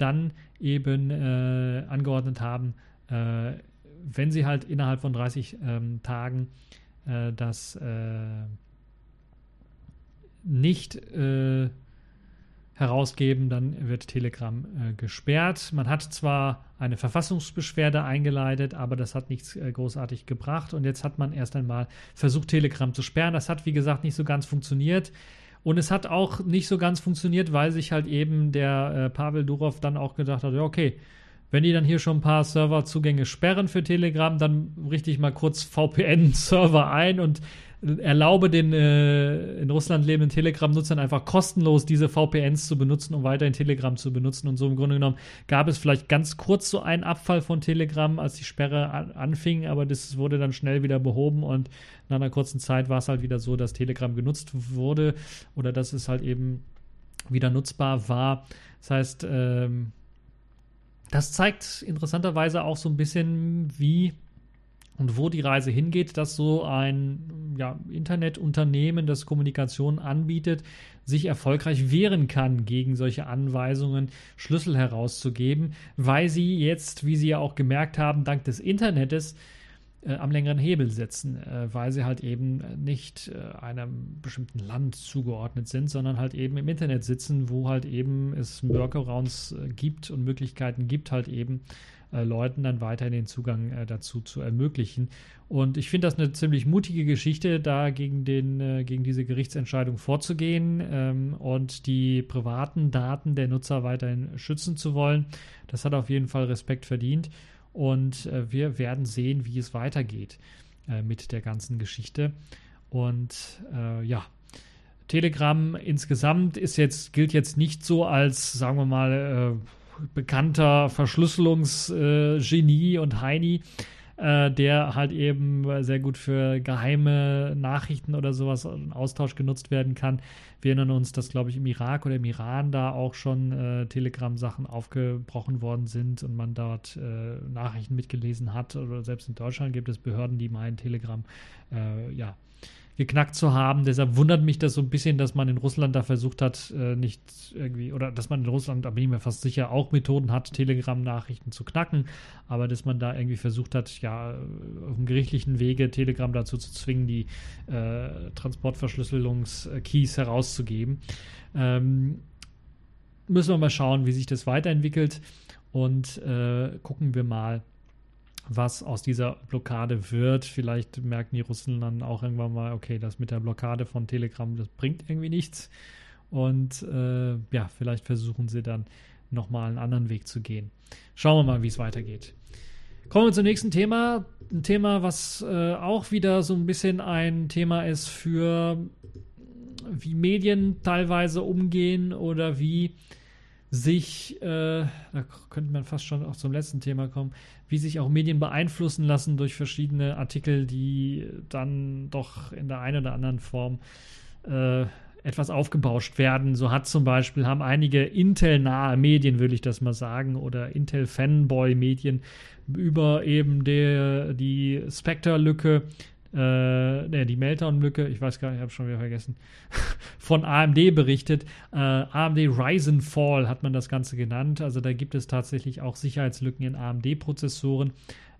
dann eben äh, angeordnet haben, äh, wenn sie halt innerhalb von 30 ähm, Tagen äh, das äh, nicht äh, herausgeben, dann wird Telegram äh, gesperrt. Man hat zwar eine Verfassungsbeschwerde eingeleitet, aber das hat nichts großartig gebracht. Und jetzt hat man erst einmal versucht, Telegram zu sperren. Das hat, wie gesagt, nicht so ganz funktioniert. Und es hat auch nicht so ganz funktioniert, weil sich halt eben der äh, Pavel Durov dann auch gedacht hat, ja, okay, wenn die dann hier schon ein paar Serverzugänge sperren für Telegram, dann richte ich mal kurz VPN-Server ein und erlaube den äh, in Russland lebenden Telegram-Nutzern einfach kostenlos diese VPNs zu benutzen, um weiterhin Telegram zu benutzen. Und so im Grunde genommen gab es vielleicht ganz kurz so einen Abfall von Telegram, als die Sperre an, anfing, aber das wurde dann schnell wieder behoben und nach einer kurzen Zeit war es halt wieder so, dass Telegram genutzt wurde oder dass es halt eben wieder nutzbar war. Das heißt, ähm, das zeigt interessanterweise auch so ein bisschen, wie und wo die Reise hingeht, dass so ein ja, Internetunternehmen, das Kommunikation anbietet, sich erfolgreich wehren kann gegen solche Anweisungen, Schlüssel herauszugeben, weil sie jetzt, wie Sie ja auch gemerkt haben, dank des Internets äh, am längeren Hebel sitzen, äh, weil sie halt eben nicht äh, einem bestimmten Land zugeordnet sind, sondern halt eben im Internet sitzen, wo halt eben es Workarounds äh, gibt und Möglichkeiten gibt, halt eben äh, Leuten dann weiterhin den Zugang äh, dazu zu ermöglichen. Und ich finde das eine ziemlich mutige Geschichte, da gegen, den, äh, gegen diese Gerichtsentscheidung vorzugehen ähm, und die privaten Daten der Nutzer weiterhin schützen zu wollen. Das hat auf jeden Fall Respekt verdient. Und wir werden sehen, wie es weitergeht mit der ganzen Geschichte. Und ja, Telegram insgesamt ist jetzt, gilt jetzt nicht so als, sagen wir mal, bekannter Verschlüsselungsgenie äh, und Heini, äh, der halt eben sehr gut für geheime Nachrichten oder sowas in Austausch genutzt werden kann. Wir erinnern uns, dass, glaube ich, im Irak oder im Iran da auch schon äh, Telegram-Sachen aufgebrochen worden sind und man dort äh, Nachrichten mitgelesen hat. Oder selbst in Deutschland gibt es Behörden, die meinen, Telegram äh, ja, geknackt zu haben. Deshalb wundert mich das so ein bisschen, dass man in Russland da versucht hat, äh, nicht irgendwie, oder dass man in Russland, da bin ich mir fast sicher, auch Methoden hat, Telegram-Nachrichten zu knacken, aber dass man da irgendwie versucht hat, ja, auf dem gerichtlichen Wege Telegram dazu zu zwingen, die äh, Transportverschlüsselungskeys herauszugeben. Ähm, müssen wir mal schauen, wie sich das weiterentwickelt und äh, gucken wir mal, was aus dieser Blockade wird. Vielleicht merken die Russen dann auch irgendwann mal, okay, das mit der Blockade von Telegram, das bringt irgendwie nichts. Und äh, ja, vielleicht versuchen sie dann nochmal einen anderen Weg zu gehen. Schauen wir mal, wie es weitergeht. Kommen wir zum nächsten Thema. Ein Thema, was äh, auch wieder so ein bisschen ein Thema ist für wie Medien teilweise umgehen oder wie sich, äh, da könnte man fast schon auch zum letzten Thema kommen, wie sich auch Medien beeinflussen lassen durch verschiedene Artikel, die dann doch in der einen oder anderen Form äh, etwas aufgebauscht werden. So hat zum Beispiel, haben einige Intel-nahe Medien, würde ich das mal sagen, oder Intel-Fanboy-Medien über eben der, die Spectre-Lücke äh, ne, die Meltdown-Lücke, ich weiß gar nicht, ich habe schon wieder vergessen, von AMD berichtet. Äh, AMD Ryzen Fall hat man das Ganze genannt. Also da gibt es tatsächlich auch Sicherheitslücken in AMD-Prozessoren,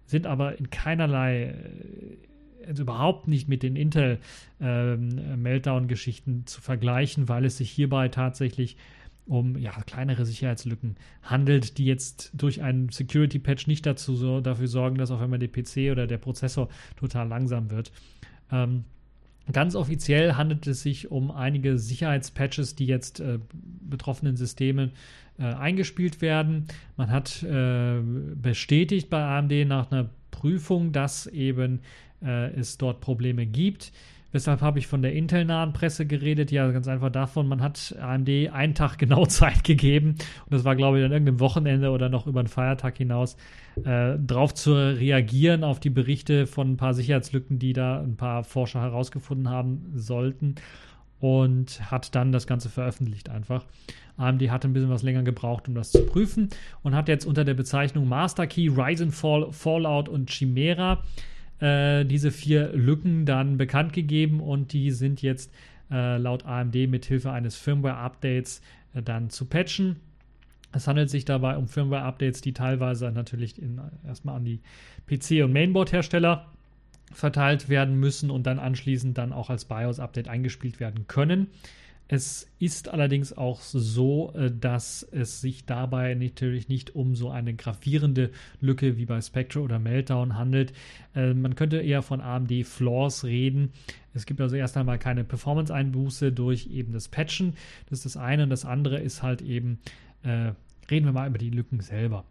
sind aber in keinerlei, äh, also überhaupt nicht mit den Intel ähm, zu vergleichen, weil es sich hierbei tatsächlich um ja, kleinere Sicherheitslücken handelt, die jetzt durch einen Security-Patch nicht dazu so, dafür sorgen, dass auf einmal der PC oder der Prozessor total langsam wird. Ähm, ganz offiziell handelt es sich um einige Sicherheitspatches, die jetzt äh, betroffenen Systemen äh, eingespielt werden. Man hat äh, bestätigt bei AMD nach einer Prüfung, dass eben äh, es dort Probleme gibt. Weshalb habe ich von der Intel-nahen Presse geredet? Ja, ganz einfach davon, man hat AMD einen Tag genau Zeit gegeben und das war, glaube ich, an irgendeinem Wochenende oder noch über den Feiertag hinaus, äh, drauf zu reagieren auf die Berichte von ein paar Sicherheitslücken, die da ein paar Forscher herausgefunden haben sollten. und hat dann das Ganze veröffentlicht einfach. AMD hat ein bisschen was länger gebraucht, um das zu prüfen und hat jetzt unter der Bezeichnung Master Key, Ryzen Fall, Fallout und Chimera äh, diese vier Lücken dann bekannt gegeben und die sind jetzt äh, laut AMD mit Hilfe eines Firmware-Updates äh, dann zu patchen. Es handelt sich dabei um Firmware-Updates, die teilweise natürlich in, erstmal an die PC- und Mainboard-Hersteller verteilt werden müssen und dann anschließend dann auch als BIOS-Update eingespielt werden können. Es ist allerdings auch so, äh, dass es sich dabei natürlich nicht um so eine gravierende Lücke wie bei Spectre oder Meltdown handelt. Äh, man könnte eher von AMD Flaws reden. Es gibt also erst einmal keine Performance-Einbuße durch eben das Patchen. Das ist das eine. Und das andere ist halt eben, äh, reden wir mal über die Lücken selber.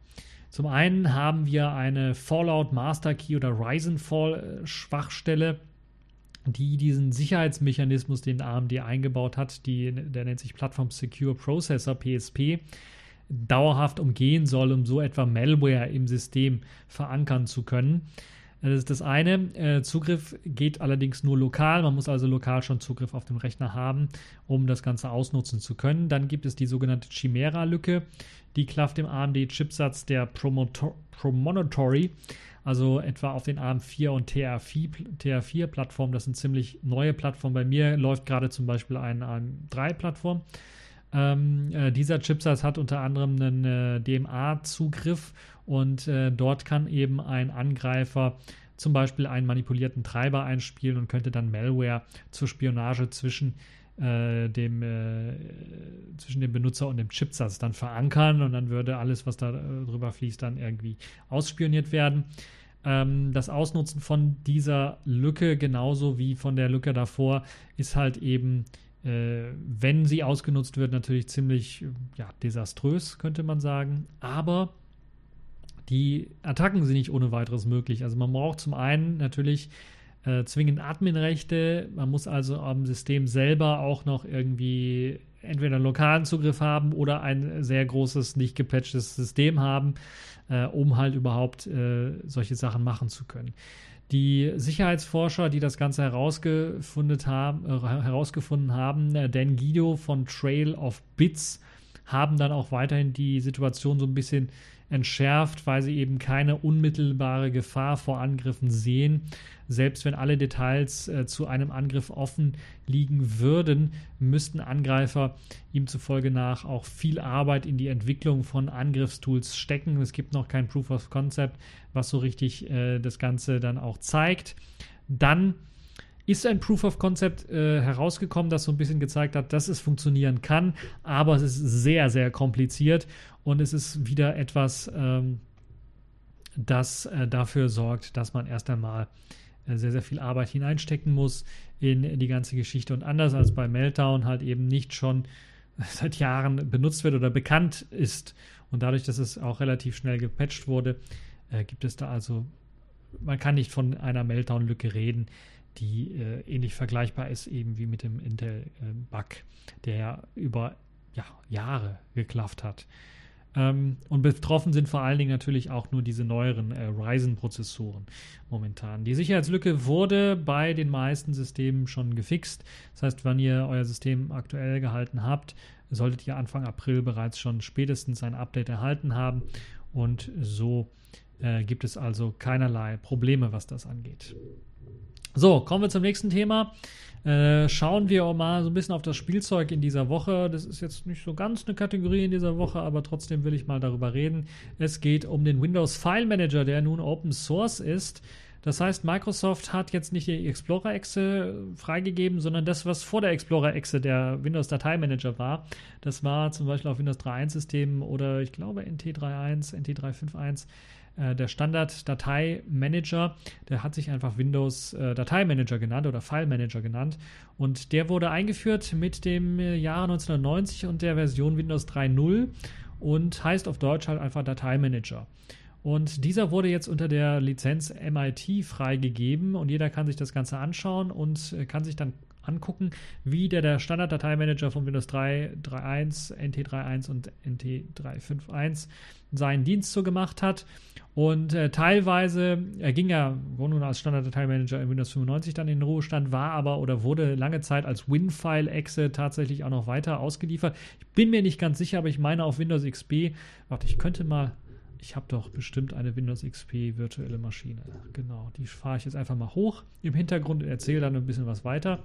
Zum einen haben wir eine Fallout Master Key oder Ryzen Fall Schwachstelle die diesen Sicherheitsmechanismus, den AMD eingebaut hat, die, der nennt sich Platform Secure Processor PSP, dauerhaft umgehen soll, um so etwa Malware im System verankern zu können. Das ist das eine. Äh, Zugriff geht allerdings nur lokal. Man muss also lokal schon Zugriff auf den Rechner haben, um das Ganze ausnutzen zu können. Dann gibt es die sogenannte Chimera-Lücke. Die klafft im AMD-Chipsatz der Promontory also etwa auf den AM4 und TR4-Plattformen. Das sind ziemlich neue Plattformen. Bei mir läuft gerade zum Beispiel eine AM3-Plattform. Ähm, äh, dieser Chipsatz hat unter anderem einen äh, DMA-Zugriff und äh, dort kann eben ein Angreifer zum Beispiel einen manipulierten Treiber einspielen und könnte dann Malware zur Spionage zwischen äh, dem, äh, zwischen dem Benutzer und dem Chipsatz dann verankern und dann würde alles, was da äh, drüber fließt, dann irgendwie ausspioniert werden. Ähm, das Ausnutzen von dieser Lücke, genauso wie von der Lücke davor, ist halt eben, äh, wenn sie ausgenutzt wird, natürlich ziemlich ja, desaströs, könnte man sagen. Aber die Attacken sind nicht ohne weiteres möglich. Also man braucht zum einen natürlich äh, zwingend Adminrechte. Man muss also am System selber auch noch irgendwie entweder lokalen Zugriff haben oder ein sehr großes, nicht gepatchtes System haben, äh, um halt überhaupt äh, solche Sachen machen zu können. Die Sicherheitsforscher, die das Ganze herausgefunden haben, äh, herausgefunden haben äh, Dan Guido von Trail of Bits, haben dann auch weiterhin die Situation so ein bisschen entschärft, weil sie eben keine unmittelbare Gefahr vor Angriffen sehen. Selbst wenn alle Details äh, zu einem Angriff offen liegen würden, müssten Angreifer ihm zufolge nach auch viel Arbeit in die Entwicklung von Angriffstools stecken. Es gibt noch kein Proof of Concept, was so richtig äh, das Ganze dann auch zeigt. Dann ist ein Proof of Concept äh, herausgekommen, das so ein bisschen gezeigt hat, dass es funktionieren kann, aber es ist sehr, sehr kompliziert und es ist wieder etwas, ähm, das äh, dafür sorgt, dass man erst einmal äh, sehr, sehr viel Arbeit hineinstecken muss in die ganze Geschichte und anders als bei Meltdown halt eben nicht schon seit Jahren benutzt wird oder bekannt ist und dadurch, dass es auch relativ schnell gepatcht wurde, äh, gibt es da also, man kann nicht von einer Meltdown-Lücke reden die äh, ähnlich vergleichbar ist eben wie mit dem Intel-Bug, äh, der über ja, Jahre geklafft hat. Ähm, und betroffen sind vor allen Dingen natürlich auch nur diese neueren äh, Ryzen-Prozessoren momentan. Die Sicherheitslücke wurde bei den meisten Systemen schon gefixt. Das heißt, wenn ihr euer System aktuell gehalten habt, solltet ihr Anfang April bereits schon spätestens ein Update erhalten haben. Und so äh, gibt es also keinerlei Probleme, was das angeht. So, kommen wir zum nächsten Thema. Äh, schauen wir mal so ein bisschen auf das Spielzeug in dieser Woche. Das ist jetzt nicht so ganz eine Kategorie in dieser Woche, aber trotzdem will ich mal darüber reden. Es geht um den Windows File Manager, der nun Open Source ist. Das heißt, Microsoft hat jetzt nicht die Explorer-Exe freigegeben, sondern das, was vor der Explorer-Exe der Windows Dateimanager war. Das war zum Beispiel auf Windows 3.1-Systemen oder ich glaube NT3.1, NT3.5.1 äh, der Standard-Dateimanager, der hat sich einfach Windows äh, Dateimanager genannt oder File Manager genannt. Und der wurde eingeführt mit dem äh, Jahr 1990 und der Version Windows 3.0 und heißt auf Deutsch halt einfach Dateimanager. Und dieser wurde jetzt unter der Lizenz MIT freigegeben und jeder kann sich das Ganze anschauen und kann sich dann angucken, wie der, der Standard-Dateimanager von Windows 3, 3.1, NT3.1 und NT3.5.1 seinen Dienst so gemacht hat. Und äh, teilweise, er ging ja nun als Standard-Dateimanager in Windows 95 dann in den Ruhestand, war aber oder wurde lange Zeit als WinFile-Exe tatsächlich auch noch weiter ausgeliefert. Ich bin mir nicht ganz sicher, aber ich meine auf Windows XP, warte, ich könnte mal, ich habe doch bestimmt eine Windows XP virtuelle Maschine. Genau, die fahre ich jetzt einfach mal hoch im Hintergrund und erzähle dann ein bisschen was weiter.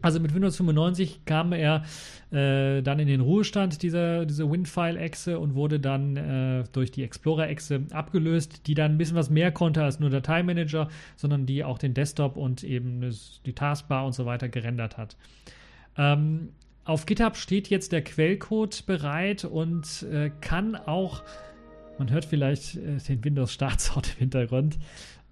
Also mit Windows 95 kam er äh, dann in den Ruhestand, dieser, diese WinFile-Echse, und wurde dann äh, durch die Explorer-Echse abgelöst, die dann ein bisschen was mehr konnte als nur Dateimanager, sondern die auch den Desktop und eben die Taskbar und so weiter gerendert hat. Ähm, auf GitHub steht jetzt der Quellcode bereit und äh, kann auch, man hört vielleicht äh, den Windows-Startsound im Hintergrund,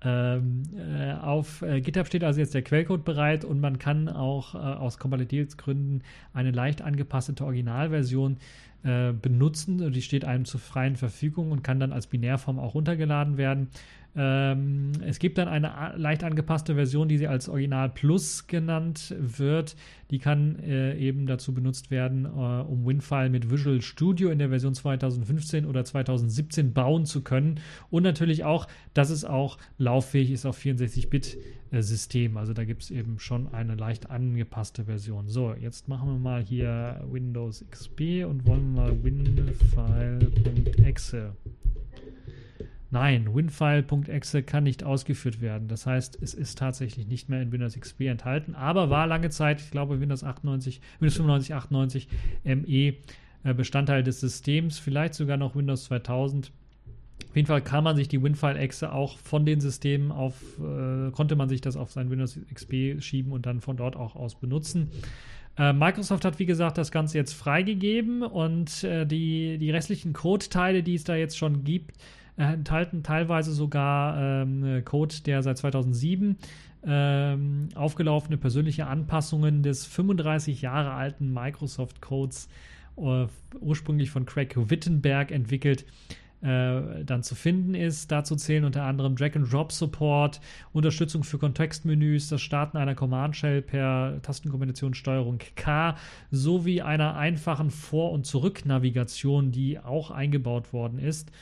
ähm, äh, auf äh, GitHub steht also jetzt der Quellcode bereit und man kann auch äh, aus Kompatibilitätsgründen eine leicht angepasste Originalversion äh, benutzen. Die steht einem zur freien Verfügung und kann dann als Binärform auch runtergeladen werden. Ähm, es gibt dann eine leicht angepasste Version, die sie als Original Plus genannt wird. Die kann äh, eben dazu benutzt werden, äh, um WinFile mit Visual Studio in der Version 2015 oder 2017 bauen zu können. Und natürlich auch, dass es auch lauffähig ist auf 64-Bit-System. Also da gibt es eben schon eine leicht angepasste Version. So, jetzt machen wir mal hier Windows XP und wollen mal winfile.exe Nein, WinFile.exe kann nicht ausgeführt werden. Das heißt, es ist tatsächlich nicht mehr in Windows XP enthalten, aber war lange Zeit, ich glaube, Windows 98, Windows 95, 98 ME Bestandteil des Systems, vielleicht sogar noch Windows 2000. Auf jeden Fall kann man sich die WinFile-Exe auch von den Systemen auf, äh, konnte man sich das auf sein Windows XP schieben und dann von dort auch aus benutzen. Äh, Microsoft hat, wie gesagt, das Ganze jetzt freigegeben und äh, die, die restlichen Code-Teile, die es da jetzt schon gibt, enthalten teilweise sogar ähm, Code, der seit 2007 ähm, aufgelaufene persönliche Anpassungen des 35 Jahre alten Microsoft Codes, äh, ursprünglich von Craig Wittenberg entwickelt, äh, dann zu finden ist. Dazu zählen unter anderem Drag-and-Drop-Support, Unterstützung für Kontextmenüs, das Starten einer Command-Shell per Tastenkombination Steuerung K sowie einer einfachen Vor- und Zurücknavigation, die auch eingebaut worden ist.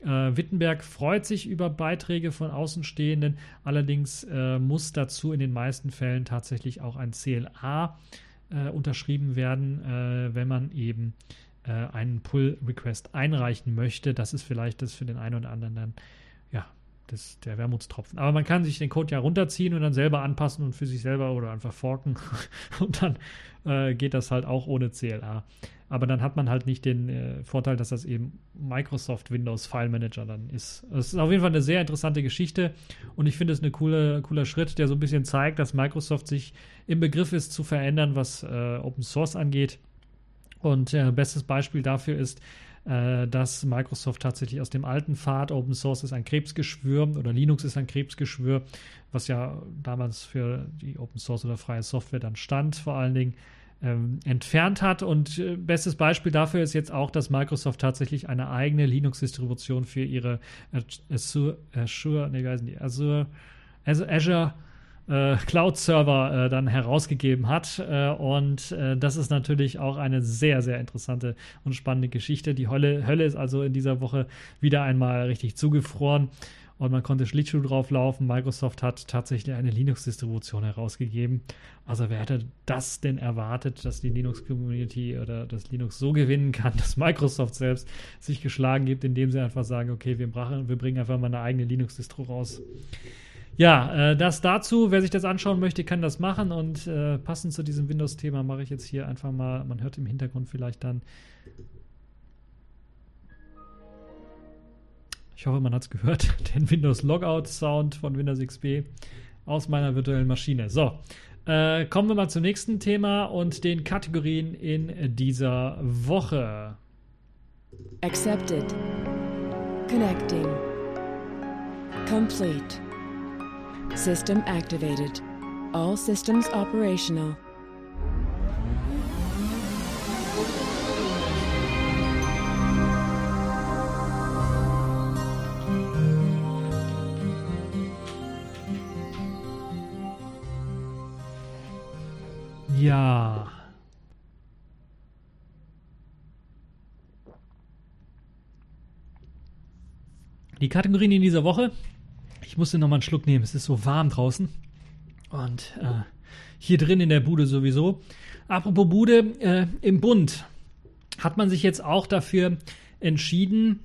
Äh, Wittenberg freut sich über Beiträge von Außenstehenden, allerdings äh, muss dazu in den meisten Fällen tatsächlich auch ein CLA äh, unterschrieben werden, äh, wenn man eben äh, einen Pull-Request einreichen möchte. Das ist vielleicht das für den einen oder anderen dann, ja, das, der Wermutstropfen. Aber man kann sich den Code ja runterziehen und dann selber anpassen und für sich selber oder einfach forken und dann äh, geht das halt auch ohne CLA aber dann hat man halt nicht den äh, Vorteil, dass das eben Microsoft Windows File Manager dann ist. Es ist auf jeden Fall eine sehr interessante Geschichte und ich finde es ein coole, cooler Schritt, der so ein bisschen zeigt, dass Microsoft sich im Begriff ist zu verändern, was äh, Open Source angeht. Und äh, bestes Beispiel dafür ist, äh, dass Microsoft tatsächlich aus dem alten Pfad Open Source ist ein Krebsgeschwür oder Linux ist ein Krebsgeschwür, was ja damals für die Open Source oder freie Software dann stand, vor allen Dingen ähm, entfernt hat. Und äh, bestes Beispiel dafür ist jetzt auch, dass Microsoft tatsächlich eine eigene Linux-Distribution für ihre Azure, Azure, nee, wie heißen die? Azure, Azure äh, Cloud-Server äh, dann herausgegeben hat. Äh, und äh, das ist natürlich auch eine sehr, sehr interessante und spannende Geschichte. Die Hölle, Hölle ist also in dieser Woche wieder einmal richtig zugefroren und man konnte Schlittschuh drauf laufen. Microsoft hat tatsächlich eine Linux-Distribution herausgegeben. Also wer hätte das denn erwartet, dass die Linux-Community oder das Linux so gewinnen kann, dass Microsoft selbst sich geschlagen gibt, indem sie einfach sagen, okay, wir, brachen, wir bringen einfach mal eine eigene Linux-Distro raus. Ja, äh, das dazu. Wer sich das anschauen möchte, kann das machen. Und äh, passend zu diesem Windows-Thema mache ich jetzt hier einfach mal, man hört im Hintergrund vielleicht dann Ich hoffe, man hat es gehört, den Windows Logout Sound von Windows XP aus meiner virtuellen Maschine. So, äh, kommen wir mal zum nächsten Thema und den Kategorien in dieser Woche. Accepted. Connecting. Complete. System activated. All systems operational. Ja. Die Kategorien in dieser Woche. Musste noch mal einen Schluck nehmen. Es ist so warm draußen. Und äh, hier drin in der Bude sowieso. Apropos Bude, äh, im Bund hat man sich jetzt auch dafür entschieden,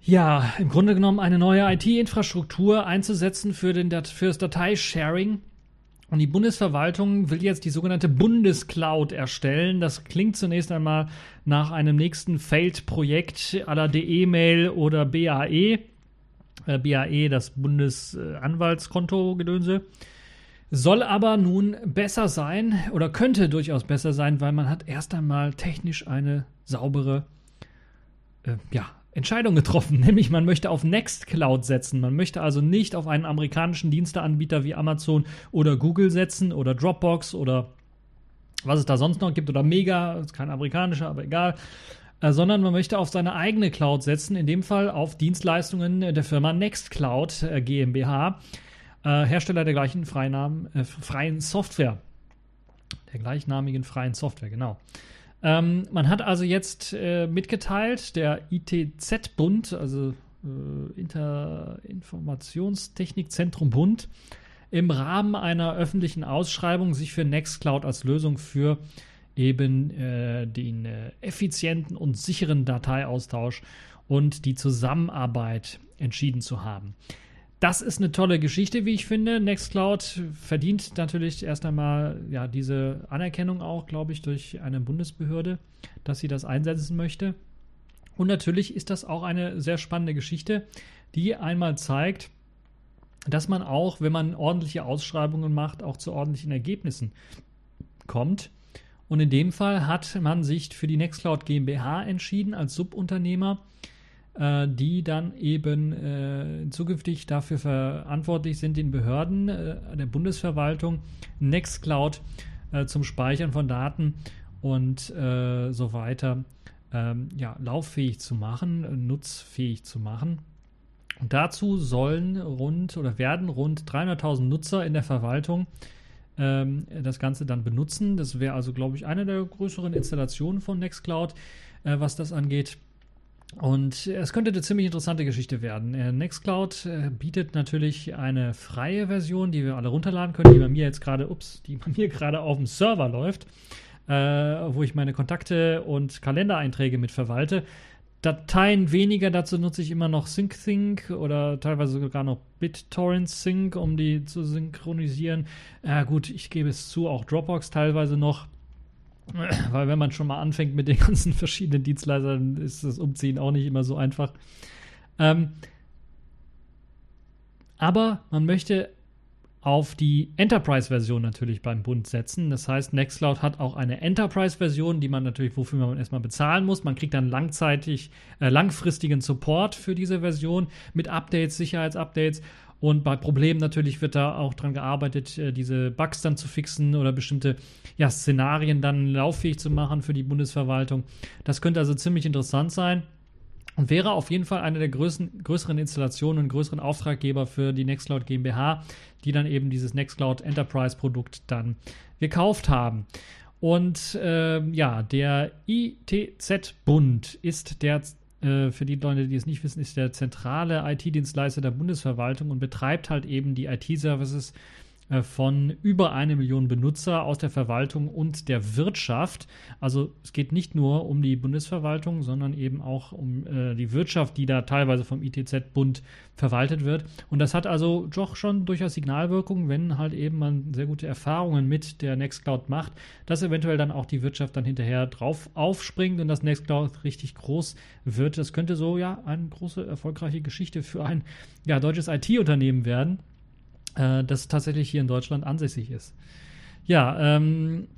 ja, im Grunde genommen eine neue IT-Infrastruktur einzusetzen für, den, für das Dateisharing. Und die Bundesverwaltung will jetzt die sogenannte Bundescloud erstellen. Das klingt zunächst einmal nach einem nächsten Failed-Projekt aller DE-Mail oder BAE. Äh, BAE, das Bundesanwaltskonto-Gedönse. Soll aber nun besser sein oder könnte durchaus besser sein, weil man hat erst einmal technisch eine saubere äh, ja, Entscheidung getroffen, nämlich man möchte auf Nextcloud setzen. Man möchte also nicht auf einen amerikanischen Diensteanbieter wie Amazon oder Google setzen oder Dropbox oder was es da sonst noch gibt oder Mega, ist kein amerikanischer, aber egal, sondern man möchte auf seine eigene Cloud setzen, in dem Fall auf Dienstleistungen der Firma Nextcloud äh, GmbH äh, Hersteller der gleichen freien, äh, freien Software. Der gleichnamigen freien Software, genau. Ähm, man hat also jetzt äh, mitgeteilt, der ITZ-Bund, also äh, Inter Informationstechnikzentrum Bund, im Rahmen einer öffentlichen Ausschreibung sich für Nextcloud als Lösung für eben äh, den äh, effizienten und sicheren Dateiaustausch und die Zusammenarbeit entschieden zu haben. Das ist eine tolle Geschichte, wie ich finde. Nextcloud verdient natürlich erst einmal ja, diese Anerkennung auch, glaube ich, durch eine Bundesbehörde, dass sie das einsetzen möchte. Und natürlich ist das auch eine sehr spannende Geschichte, die einmal zeigt, dass man auch, wenn man ordentliche Ausschreibungen macht, auch zu ordentlichen Ergebnissen kommt. Und in dem Fall hat man sich für die Nextcloud GmbH entschieden als Subunternehmer äh, die dann eben äh, zukünftig dafür verantwortlich sind, den Behörden äh, der Bundesverwaltung Nextcloud äh, zum Speichern von Daten und äh, so weiter ähm, ja, lauffähig zu machen, nutzfähig zu machen. Und dazu sollen rund oder werden rund 300.000 Nutzer in der Verwaltung ähm, das Ganze dann benutzen. Das wäre also, glaube ich, eine der größeren Installationen von Nextcloud, äh, was das angeht. Und es könnte eine ziemlich interessante Geschichte werden. Äh, Nextcloud äh, bietet natürlich eine freie Version, die wir alle runterladen können, die bei mir jetzt gerade, ups, die bei mir gerade auf dem Server läuft, äh, wo ich meine Kontakte und Kalendereinträge mit verwalte. Dateien weniger, dazu nutze ich immer noch SyncThink oder teilweise sogar noch BitTorrent Sync, um die zu synchronisieren. Ja, gut, ich gebe es zu, auch Dropbox teilweise noch. Weil wenn man schon mal anfängt mit den ganzen verschiedenen Dienstleistern, ist das Umziehen auch nicht immer so einfach. Ähm, aber man möchte auf die Enterprise-Version natürlich beim Bund setzen. Das heißt, Nextcloud hat auch eine Enterprise-Version, die man natürlich, wofür man erstmal bezahlen muss. Man kriegt dann langzeitig, äh, langfristigen Support für diese Version mit Updates, Sicherheitsupdates und bei Problemen natürlich wird da auch dran gearbeitet, äh, diese Bugs dann zu fixen oder bestimmte ja, Szenarien dann lauffähig zu machen für die Bundesverwaltung. Das könnte also ziemlich interessant sein. Und wäre auf jeden Fall eine der größten, größeren Installationen und größeren Auftraggeber für die Nextcloud GmbH, die dann eben dieses Nextcloud Enterprise Produkt dann gekauft haben. Und äh, ja, der ITZ-Bund ist der äh, für die Leute, die es nicht wissen, ist der zentrale IT-Dienstleister der Bundesverwaltung und betreibt halt eben die IT-Services von über eine Million Benutzer aus der Verwaltung und der Wirtschaft. Also es geht nicht nur um die Bundesverwaltung, sondern eben auch um äh, die Wirtschaft, die da teilweise vom ITZ-Bund verwaltet wird. Und das hat also doch schon durchaus Signalwirkung, wenn halt eben man sehr gute Erfahrungen mit der Nextcloud macht, dass eventuell dann auch die Wirtschaft dann hinterher drauf aufspringt und das Nextcloud richtig groß wird. Das könnte so ja eine große erfolgreiche Geschichte für ein ja, deutsches IT-Unternehmen werden äh, das tatsächlich hier in Deutschland ansässig ist. Ja, ähm,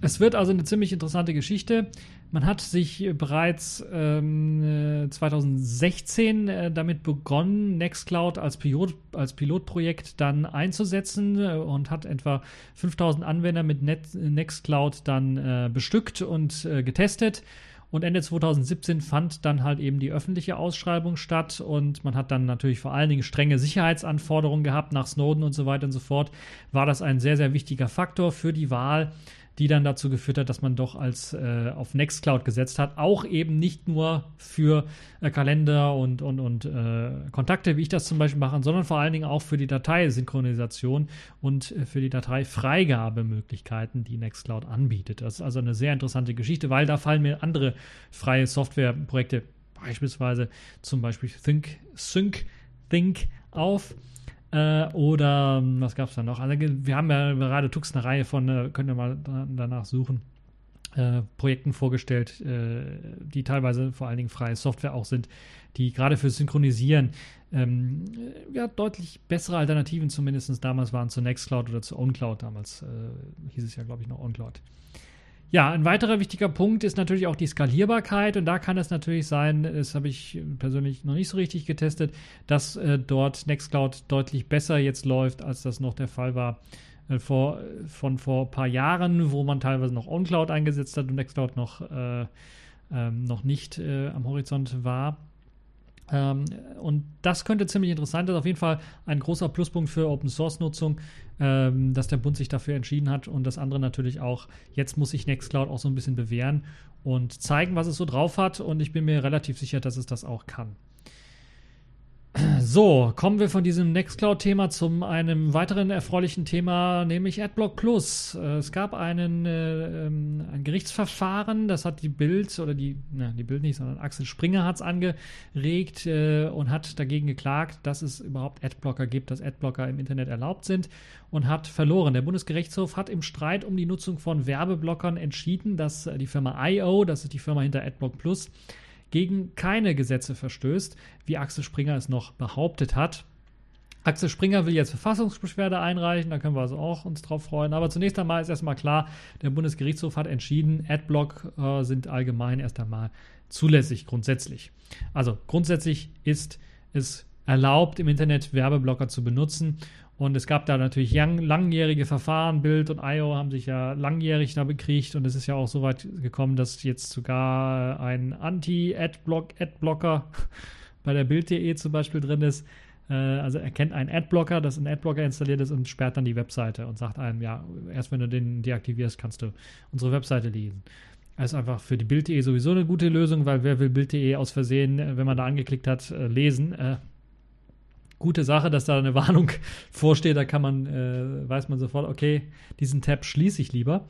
es wird also eine ziemlich interessante Geschichte. Man hat sich bereits ähm, 2016 äh, damit begonnen, Nextcloud als, Pilot, als Pilotprojekt dann einzusetzen äh, und hat etwa 5000 Anwender mit Net Nextcloud dann äh, bestückt und äh, getestet Und Ende 2017 fand dann halt eben die öffentliche Ausschreibung statt und man hat dann natürlich vor allen Dingen strenge Sicherheitsanforderungen gehabt nach Snowden und so weiter und so fort. War das ein sehr, sehr wichtiger Faktor für die Wahl die dann dazu geführt hat, dass man doch als äh, auf Nextcloud gesetzt hat. Auch eben nicht nur für äh, Kalender und, und, und äh, Kontakte, wie ich das zum Beispiel mache, sondern vor allen Dingen auch für die Dateisynchronisation und äh, für die Dateifreigabemöglichkeiten, die Nextcloud anbietet. Das ist also eine sehr interessante Geschichte, weil da fallen mir andere freie Softwareprojekte, beispielsweise zum Beispiel Think, Sync, Think auf äh, oder ähm, was gab es da noch? Also, wir haben ja gerade Tux eine Reihe von, äh, könnt ihr mal danach suchen, äh, Projekten vorgestellt, äh, die teilweise vor allen Dingen freie Software auch sind, die gerade für Synchronisieren ähm, ja, deutlich bessere Alternativen zumindest damals waren zu Nextcloud oder zu OwnCloud. Damals äh, hieß es ja, glaube ich, noch OwnCloud. Ja, ein weiterer wichtiger Punkt ist natürlich auch die Skalierbarkeit und da kann es natürlich sein, das habe ich persönlich noch nicht so richtig getestet, dass äh, dort Nextcloud deutlich besser jetzt läuft, als das noch der Fall war äh, vor, von vor ein paar Jahren, wo man teilweise noch OnCloud eingesetzt hat und Nextcloud noch, äh, ähm, noch nicht äh, am Horizont war. Ähm, und das könnte ziemlich interessant sein. Auf jeden Fall ein großer Pluspunkt für Open Source Nutzung, ähm, dass der Bund sich dafür entschieden hat und das andere natürlich auch. Jetzt muss sich Nextcloud auch so ein bisschen bewähren und zeigen, was es so drauf hat. Und ich bin mir relativ sicher, dass es das auch kann. So, kommen wir von diesem Nextcloud-Thema zu einem weiteren erfreulichen Thema, nämlich AdBlock Plus. Äh, es gab einen, äh, ähm, ein Gerichtsverfahren, das hat die Bild oder die, na, die Bild nicht, sondern Axel Springer hat es angeregt äh, und hat dagegen geklagt, dass es überhaupt Adblocker gibt, dass Adblocker im Internet erlaubt sind und hat verloren. Der Bundesgerichtshof hat im Streit um die Nutzung von Werbeblockern entschieden, dass die Firma IO, das ist die Firma hinter AdBlock Plus, gegen keine Gesetze verstößt, wie Axel Springer es noch behauptet hat. Axel Springer will jetzt Verfassungsbeschwerde einreichen, da können wir also auch uns drauf freuen. Aber zunächst einmal ist erstmal klar, der Bundesgerichtshof hat entschieden, Adblock äh, sind allgemein erst einmal zulässig, grundsätzlich. Also grundsätzlich ist es erlaubt, im Internet Werbeblocker zu benutzen und es gab da natürlich lang, langjährige Verfahren. Bild und IO haben sich ja langjährig da bekriegt. Und es ist ja auch so weit gekommen, dass jetzt sogar ein Anti-Adblock-Adblocker bei der Bild.de zum Beispiel drin ist. Äh, also er kennt einen Adblocker, dass ein Adblocker installiert ist und sperrt dann die Webseite und sagt einem, ja, erst wenn du den deaktivierst, kannst du unsere Webseite lesen. Das ist einfach für die Bild.de sowieso eine gute Lösung, weil wer will Bild.de aus Versehen, wenn man da angeklickt hat, äh, lesen? Gute Sache, dass da eine Warnung vorsteht. Da kann man, äh, weiß man sofort, okay, diesen Tab schließe ich lieber.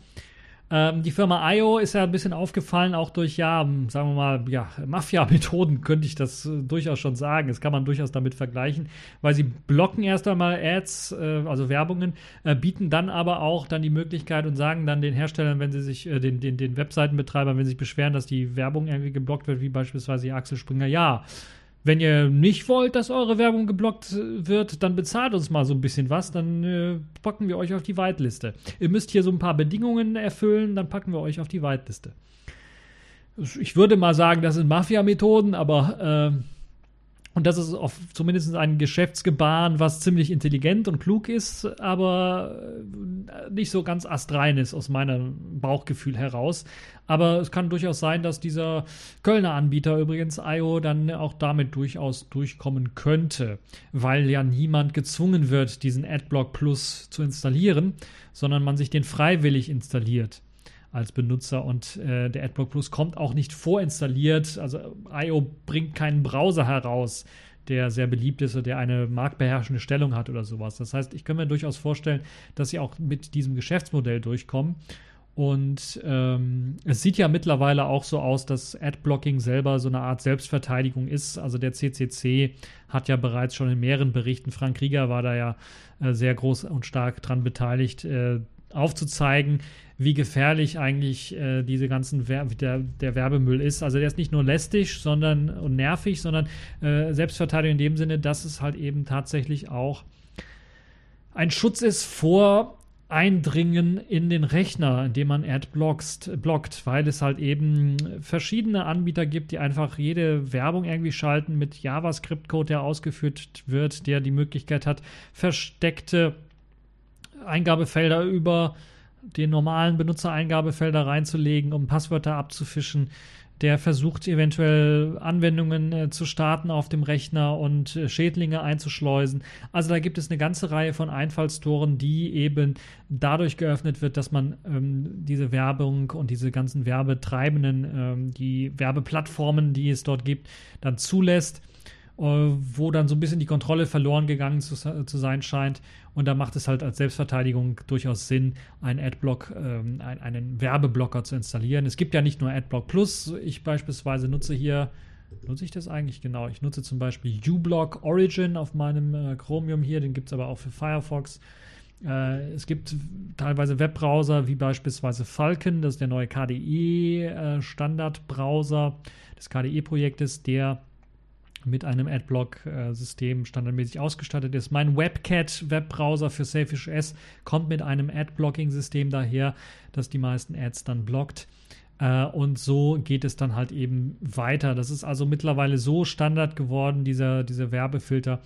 Ähm, die Firma IO ist ja ein bisschen aufgefallen, auch durch, ja, sagen wir mal, ja, Mafia-Methoden könnte ich das äh, durchaus schon sagen. Das kann man durchaus damit vergleichen, weil sie blocken erst einmal Ads, äh, also Werbungen, äh, bieten dann aber auch dann die Möglichkeit und sagen dann den Herstellern, wenn sie sich, äh, den, den, den Webseitenbetreibern, wenn sie sich beschweren, dass die Werbung irgendwie geblockt wird, wie beispielsweise Axel Springer, ja, wenn ihr nicht wollt, dass eure Werbung geblockt wird, dann bezahlt uns mal so ein bisschen was, dann äh, packen wir euch auf die Whiteliste. Ihr müsst hier so ein paar Bedingungen erfüllen, dann packen wir euch auf die Whiteliste. Ich würde mal sagen, das sind Mafia-Methoden, aber äh, und das ist auf zumindest ein Geschäftsgebaren, was ziemlich intelligent und klug ist, aber äh, nicht so ganz astrein ist aus meinem Bauchgefühl heraus. Aber es kann durchaus sein, dass dieser Kölner Anbieter übrigens IO dann auch damit durchaus durchkommen könnte, weil ja niemand gezwungen wird, diesen Adblock Plus zu installieren, sondern man sich den freiwillig installiert als Benutzer und äh, der AdBlock Plus kommt auch nicht vorinstalliert. Also IO bringt keinen Browser heraus, der sehr beliebt ist oder der eine marktbeherrschende Stellung hat oder sowas. Das heißt, ich kann mir durchaus vorstellen, dass sie auch mit diesem Geschäftsmodell durchkommen. Und ähm, es sieht ja mittlerweile auch so aus, dass Adblocking selber so eine Art Selbstverteidigung ist. Also der CCC hat ja bereits schon in mehreren Berichten, Frank Rieger war da ja äh, sehr groß und stark dran beteiligt, äh, aufzuzeigen, wie gefährlich eigentlich äh, diese ganzen Wer der, der, Werbemüll ist. Also der ist nicht nur lästig sondern, und nervig, sondern äh, Selbstverteidigung in dem Sinne, dass es halt eben tatsächlich auch ein Schutz ist vor Eindringen in den Rechner, indem man Adblocks blockt, weil es halt eben verschiedene Anbieter gibt, die einfach jede Werbung irgendwie schalten mit JavaScript-Code, der ausgeführt wird, der die Möglichkeit hat, versteckte Eingabefelder über den normalen Benutzereingabefälder reinzulegen, um Passwörter abzufischen, der versucht eventuell Anwendungen äh, zu starten auf dem Rechner und äh, Schädlinge einzuschleusen. Also da gibt es eine ganze Reihe von Einfallstoren, die eben dadurch geöffnet wird, dass man ähm, diese Werbung und diese ganzen Werbetreibenden, ähm, die Werbeplattformen, die es dort gibt, dann zulässt wo dann so ein bisschen die Kontrolle verloren gegangen zu, zu, sein scheint. Und da macht es halt als Selbstverteidigung durchaus Sinn, einen Adblock, ähm, ein, einen Werbeblocker zu installieren. Es gibt ja nicht nur Adblock Plus. Ich beispielsweise nutze hier, nutze ich das eigentlich genau? Ich nutze zum Beispiel uBlock Origin auf meinem äh, Chromium hier, den gibt es aber auch für Firefox. Äh, es gibt teilweise Webbrowser wie beispielsweise Falcon, das ist der neue KDE-Standardbrowser äh, des KDE-Projektes, der mit einem Adblock-System standardmäßig ausgestattet ist. Mein WebCat-Webbrowser für Safish S kommt mit einem Adblocking-System daher, das die meisten Ads dann blockt. Äh, und so geht es dann halt eben weiter. Das ist also mittlerweile so Standard geworden, dieser, dieser Werbefilter,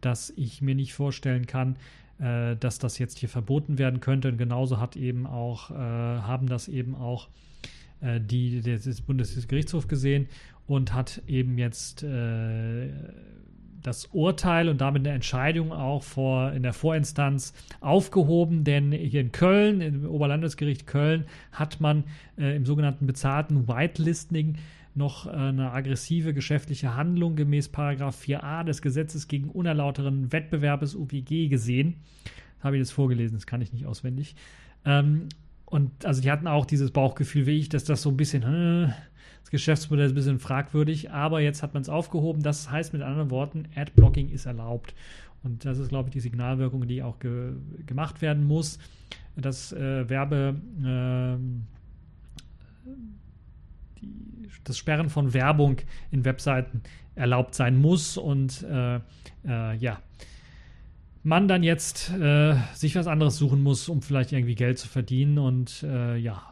dass ich mir nicht vorstellen kann, äh, dass das jetzt hier verboten werden könnte. Und genauso hat eben auch, äh, haben das eben auch die, des Bundesgerichtshof gesehen und hat eben jetzt äh, das Urteil und damit eine Entscheidung auch vor, in der Vorinstanz aufgehoben, denn hier in Köln, im Oberlandesgericht Köln, hat man äh, im sogenannten bezahlten Whitelisting noch äh, eine aggressive geschäftliche Handlung gemäß 4a des Gesetzes gegen unerlauteren Wettbewerbes UPG gesehen. Habe ich das vorgelesen, das kann ich nicht auswendig. Ähm, und also die hatten auch dieses Bauchgefühl wie ich, dass das so ein bisschen, äh, das Geschäftsmodell ist ein bisschen fragwürdig, aber jetzt hat man es aufgehoben. Das heißt mit anderen Worten, Adblocking ist erlaubt. Und das ist, glaube ich, die Signalwirkung, die auch ge gemacht werden muss, dass äh, Werbe, äh, das Sperren von Werbung in Webseiten erlaubt sein muss. Und äh, äh ja, man dann jetzt äh, sich was anderes suchen muss, um vielleicht irgendwie Geld zu verdienen. Und äh, ja,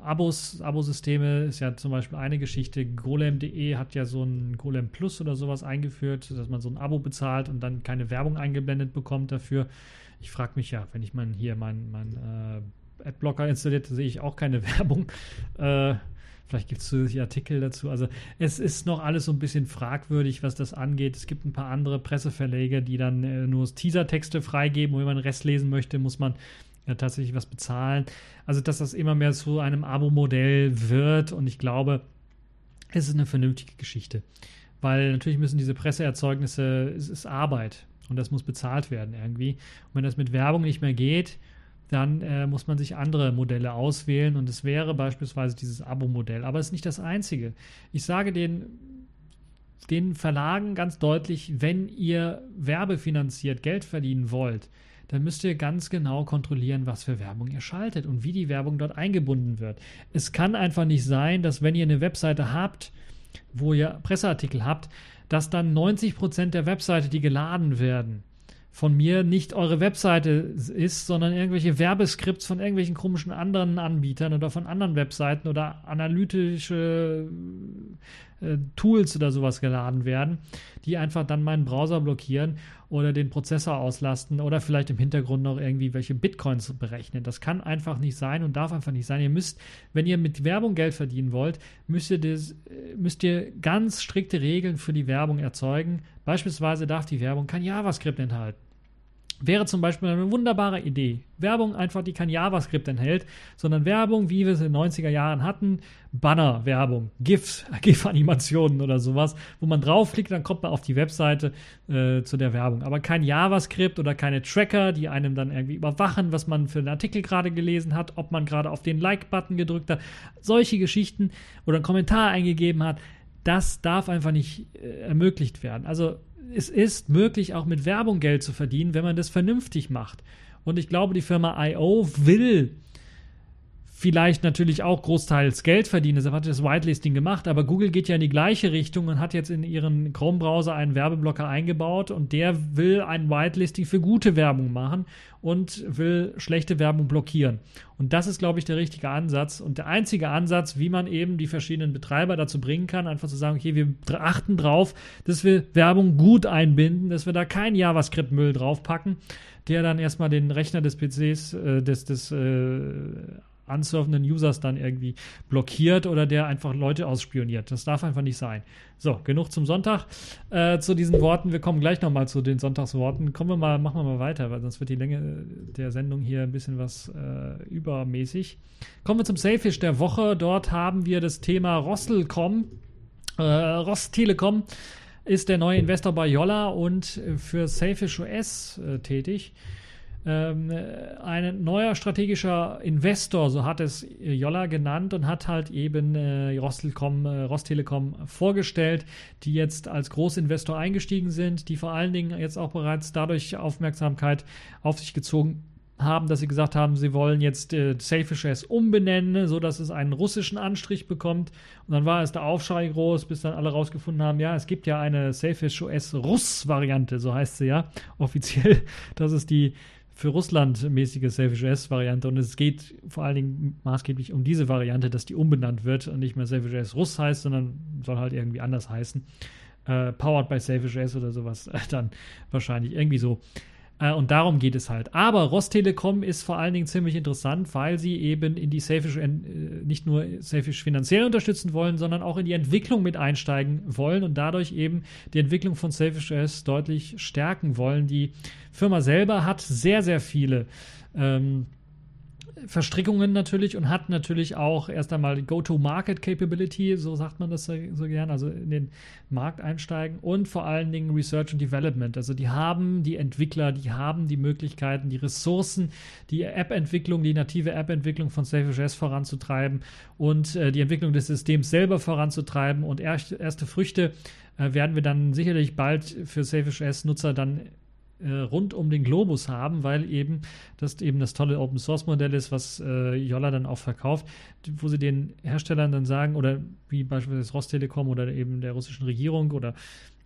Abos, Abosysteme ist ja zum Beispiel eine Geschichte. Golem.de hat ja so ein Golem Plus oder sowas eingeführt, dass man so ein Abo bezahlt und dann keine Werbung eingeblendet bekommt dafür. Ich frage mich ja, wenn ich mein, hier meinen mein, äh, Adblocker installiert, sehe ich auch keine Werbung. Äh, Vielleicht gibt es zusätzliche Artikel dazu. Also es ist noch alles so ein bisschen fragwürdig, was das angeht. Es gibt ein paar andere Presseverleger, die dann äh, nur Teasertexte freigeben und wenn man den Rest lesen möchte, muss man ja, tatsächlich was bezahlen. Also dass das immer mehr zu einem Abo-Modell wird und ich glaube, es ist eine vernünftige Geschichte. Weil natürlich müssen diese Presseerzeugnisse, es ist Arbeit und das muss bezahlt werden irgendwie. Und wenn das mit Werbung nicht mehr geht, dann äh, muss man sich andere Modelle auswählen und es wäre beispielsweise dieses Abo-Modell. Aber es ist nicht das einzige. Ich sage den, den Verlagen ganz deutlich, wenn ihr werbefinanziert Geld verdienen wollt, dann müsst ihr ganz genau kontrollieren, was für Werbung ihr schaltet und wie die Werbung dort eingebunden wird. Es kann einfach nicht sein, dass wenn ihr eine Webseite habt, wo ihr Presseartikel habt, dass dann 90% der Webseite, die geladen werden, von mir nicht eure Webseite ist, sondern irgendwelche Werbeskripts von irgendwelchen komischen anderen Anbietern oder von anderen Webseiten oder analytische äh, Tools oder sowas geladen werden, die einfach dann meinen Browser blockieren oder den Prozessor auslasten oder vielleicht im Hintergrund noch irgendwie welche Bitcoins berechnen. Das kann einfach nicht sein und darf einfach nicht sein. Ihr müsst, wenn ihr mit Werbung Geld verdienen wollt, müsst ihr, das, äh, müsst ihr ganz strikte Regeln für die Werbung erzeugen. Beispielsweise darf die Werbung kein JavaScript enthalten. Wäre zum Beispiel eine wunderbare Idee. Werbung einfach, die kein JavaScript enthält, sondern Werbung, wie wir es in den 90er Jahren hatten, Banner-Werbung, GIFs, GIF-Animationen oder sowas, wo man draufklickt, dann kommt man auf die Webseite äh, zu der Werbung. Aber kein JavaScript oder keine Tracker, die einem dann irgendwie überwachen, was man für einen Artikel gerade gelesen hat, ob man gerade auf den Like-Button gedrückt hat. Solche Geschichten oder einen Kommentar eingegeben hat, das darf einfach nicht äh, ermöglicht werden. Also es ist möglich, auch mit Werbung Geld zu verdienen, wenn man das vernünftig macht. Und ich glaube, die Firma IO will vielleicht natürlich auch großteils Geld verdienen. Deshalb hat das Whitelisting gemacht. Aber Google geht ja in die gleiche Richtung und hat jetzt in ihren Chrome-Browser einen Werbeblocker eingebaut und der will ein Whitelisting für gute Werbung machen und will schlechte Werbung blockieren. Und das ist, glaube ich, der richtige Ansatz und der einzige Ansatz, wie man eben die verschiedenen Betreiber dazu bringen kann, einfach zu sagen, okay, wir achten drauf, dass wir Werbung gut einbinden, dass wir da keinen JavaScript-Müll draufpacken, der dann erstmal den Rechner des PCs, äh, des, des äh, ansurfenden Users dann irgendwie blockiert oder der einfach Leute ausspioniert. Das darf einfach nicht sein. So, genug zum Sonntag. Äh, zu diesen Worten. Wir kommen gleich nochmal zu den Sonntagsworten. Kommen wir mal, machen wir mal weiter, weil sonst wird die Länge der Sendung hier ein bisschen was äh, übermäßig. Kommen wir zum Sailfish der Woche. Dort haben wir das Thema Rostelcom, äh, Rostelekom ist der neue Investor bei Yolla und für Sailfish US äh, tätig. Ähm, ein neuer strategischer Investor, so hat es Jolla genannt und hat halt eben äh, Rostelekom, äh, Rostelekom vorgestellt, die jetzt als Großinvestor eingestiegen sind, die vor allen Dingen jetzt auch bereits dadurch Aufmerksamkeit auf sich gezogen haben, dass sie gesagt haben, sie wollen jetzt äh, Selfish S umbenennen, sodass es einen russischen Anstrich bekommt. Und dann war es der Aufschrei groß, bis dann alle rausgefunden haben, ja, es gibt ja eine Selfish OS Russ-Variante, so heißt sie ja offiziell. Das ist die für Russland mäßige Selfish S-Variante und es geht vor allen Dingen maßgeblich um diese Variante, dass die umbenannt wird und nicht mehr Selfish S Russ heißt, sondern soll halt irgendwie anders heißen. Äh, powered by Selfish S oder sowas, dann wahrscheinlich irgendwie so. Äh, und darum geht es halt. Aber Rostelekom ist vor allen Dingen ziemlich interessant, weil sie eben in die Safish äh, nicht nur Safish finanziell unterstützen wollen, sondern auch in die Entwicklung mit einsteigen wollen und dadurch eben die Entwicklung von Safish S deutlich stärken wollen. Die Firma selber hat sehr, sehr viele ähm, Verstrickungen natürlich und hat natürlich auch erst einmal Go-to-Market-Capability, so sagt man das so, so gern, also in den Markt einsteigen und vor allen Dingen Research and Development. Also die haben die Entwickler, die haben die Möglichkeiten, die Ressourcen, die App-Entwicklung, die native App-Entwicklung von SafeJS voranzutreiben und äh, die Entwicklung des Systems selber voranzutreiben und erste, erste Früchte äh, werden wir dann sicherlich bald für SafeJS-Nutzer dann rund um den Globus haben, weil eben das eben das tolle Open Source Modell ist, was äh, Jolla dann auch verkauft, wo sie den Herstellern dann sagen, oder wie beispielsweise Rostelekom oder eben der russischen Regierung oder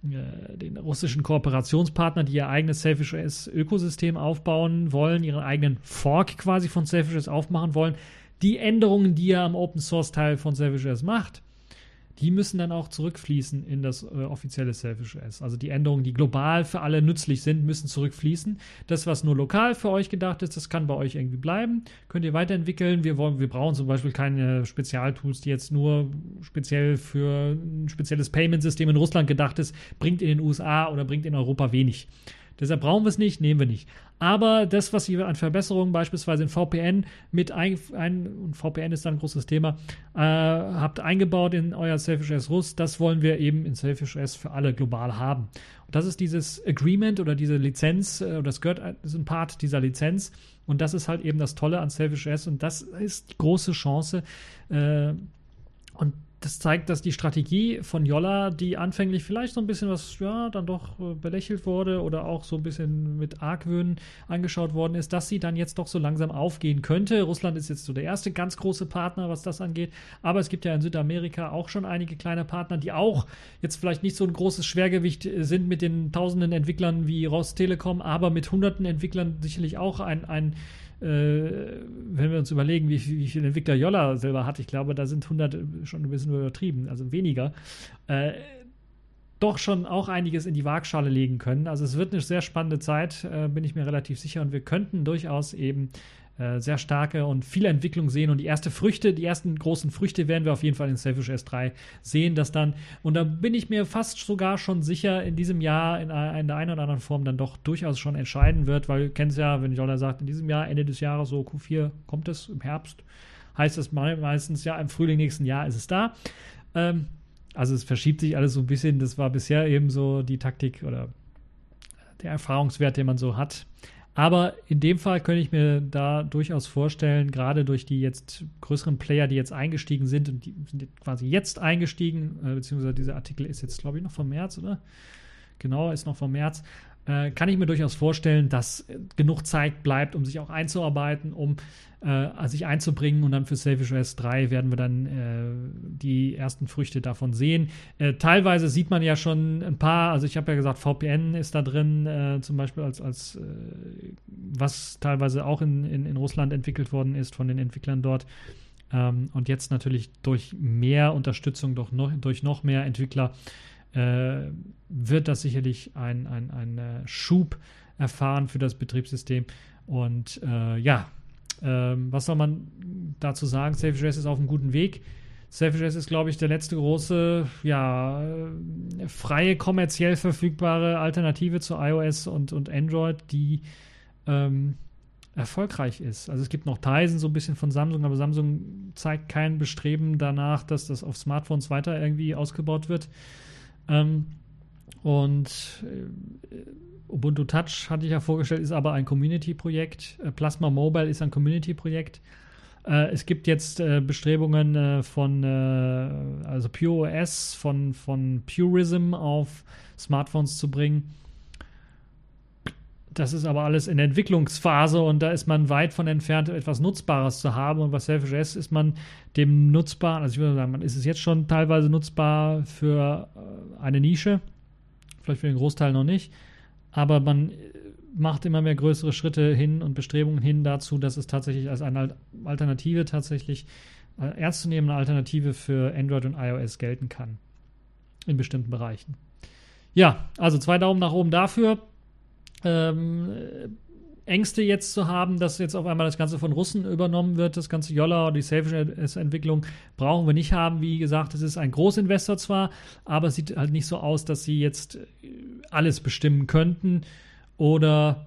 äh, den russischen Kooperationspartner, die ihr eigenes Selfish OS Ökosystem aufbauen wollen, ihren eigenen Fork quasi von Selfish OS aufmachen wollen, die Änderungen, die ihr am Open Source Teil von Selfish OS macht, die müssen dann auch zurückfließen in das äh, offizielle Selfish OS. Also die Änderungen, die global für alle nützlich sind, müssen zurückfließen. Das, was nur lokal für euch gedacht ist, das kann bei euch irgendwie bleiben. Könnt ihr weiterentwickeln. Wir, wollen, wir brauchen zum Beispiel keine Spezialtools, die jetzt nur speziell für ein spezielles Payment-System in Russland gedacht ist, bringt in den USA oder bringt in Europa wenig. Deshalb brauchen wir es nicht, nehmen wir nicht. Aber das, was ihr an Verbesserungen beispielsweise in VPN mit ein, ein und VPN ist dann ein großes Thema, äh, habt eingebaut in euer Selfish S Rust, das wollen wir eben in Selfish S für alle global haben. Und das ist dieses Agreement oder diese Lizenz, äh, das gehört, ist ein Part dieser Lizenz. Und das ist halt eben das Tolle an Selfish S und das ist die große Chance. Äh, und das zeigt, dass die Strategie von Jolla, die anfänglich vielleicht so ein bisschen was, ja, dann doch äh, belächelt wurde oder auch so ein bisschen mit Argwöhnen angeschaut worden ist, dass sie dann jetzt doch so langsam aufgehen könnte. Russland ist jetzt so der erste ganz große Partner, was das angeht. Aber es gibt ja in Südamerika auch schon einige kleine Partner, die auch jetzt vielleicht nicht so ein großes Schwergewicht äh, sind mit den tausenden Entwicklern wie Rostelekom, aber mit hunderten Entwicklern sicherlich auch ein, ein wenn wir uns überlegen, wie, wie viele Entwickler Jolla selber hat, ich glaube, da sind 100 schon ein bisschen übertrieben, also weniger, äh, doch schon auch einiges in die Waagschale legen können. Also es wird eine sehr spannende Zeit, äh, bin ich mir relativ sicher. Und wir könnten durchaus eben äh, sehr starke und viele Entwicklung sehen. Und die erste Früchte, die ersten großen Früchte werden wir auf jeden Fall in Selfish S3 sehen, dass dann, und da bin ich mir fast sogar schon sicher, in diesem Jahr in, in der einen oder anderen Form dann doch durchaus schon entscheiden wird, weil du kennst ja, wenn Jolla sagt, in diesem Jahr, Ende des Jahres, so Q4 kommt es im Herbst, heißt das meistens, ja, im Frühling nächsten Jahr ist es da. Ähm, also es verschiebt sich alles so ein bisschen. Das war bisher eben so die Taktik oder der Erfahrungswert, den man so hat. Aber in dem Fall könnte ich mir da durchaus vorstellen, gerade durch die jetzt größeren Player, die jetzt eingestiegen sind und die sind quasi jetzt eingestiegen, äh, beziehungsweise dieser Artikel ist jetzt, glaube ich, noch vom März, oder? Genau, ist noch vom März. Äh, kann ich mir durchaus vorstellen, dass genug Zeit bleibt, um sich auch einzuarbeiten, um äh, sich einzubringen und dann für Selfish OS 3 werden wir dann äh, die ersten Früchte davon sehen. Äh, teilweise sieht man ja schon ein paar, also ich habe ja gesagt, VPN ist da drin, äh, zum Beispiel als, als äh, was teilweise auch in, in, in Russland entwickelt worden ist von den Entwicklern dort. Ähm, und jetzt natürlich durch mehr Unterstützung, durch noch, durch noch mehr Entwickler äh, wird das sicherlich ein, ein, ein Schub erfahren für das Betriebssystem. Und äh, ja, ähm, was soll man dazu sagen? Self-JS ist auf einem guten Weg. Self-JS ist, glaube ich, der letzte große, ja, äh, freie, kommerziell verfügbare Alternative zu iOS und, und Android, die ähm, erfolgreich ist. Also es gibt noch Tizen so ein bisschen von Samsung, aber Samsung zeigt kein Bestreben danach, dass das auf Smartphones weiter irgendwie ausgebaut wird. Ähm, und äh, Ubuntu Touch hatte ich ja vorgestellt, ist aber ein Community-Projekt. Äh, Plasma Mobile ist ein Community-Projekt. Äh, es gibt jetzt äh, Bestrebungen äh, von, äh, also Pure OS, von, von Purism auf Smartphones zu bringen. Das ist aber alles in der Entwicklungsphase und da ist man weit von entfernt, etwas Nutzbares zu haben. Und was Selfish ist man dem nutzbar, also ich würde sagen, man ist es jetzt schon teilweise nutzbar für äh, eine Nische, vielleicht für den Großteil noch nicht, aber man äh, macht immer mehr größere Schritte hin und Bestrebungen hin dazu, dass es tatsächlich als eine Alternative tatsächlich äh, ernstzunehmende Alternative für Android und iOS gelten kann. In bestimmten Bereichen. Ja, also zwei Daumen nach oben dafür ähm, Ängste jetzt zu haben, dass jetzt auf einmal das Ganze von Russen übernommen wird, das ganze Yolla und die Selfish-Entwicklung brauchen wir nicht haben. Wie gesagt, es ist ein Großinvestor zwar, aber es sieht halt nicht so aus, dass sie jetzt äh, alles bestimmen könnten oder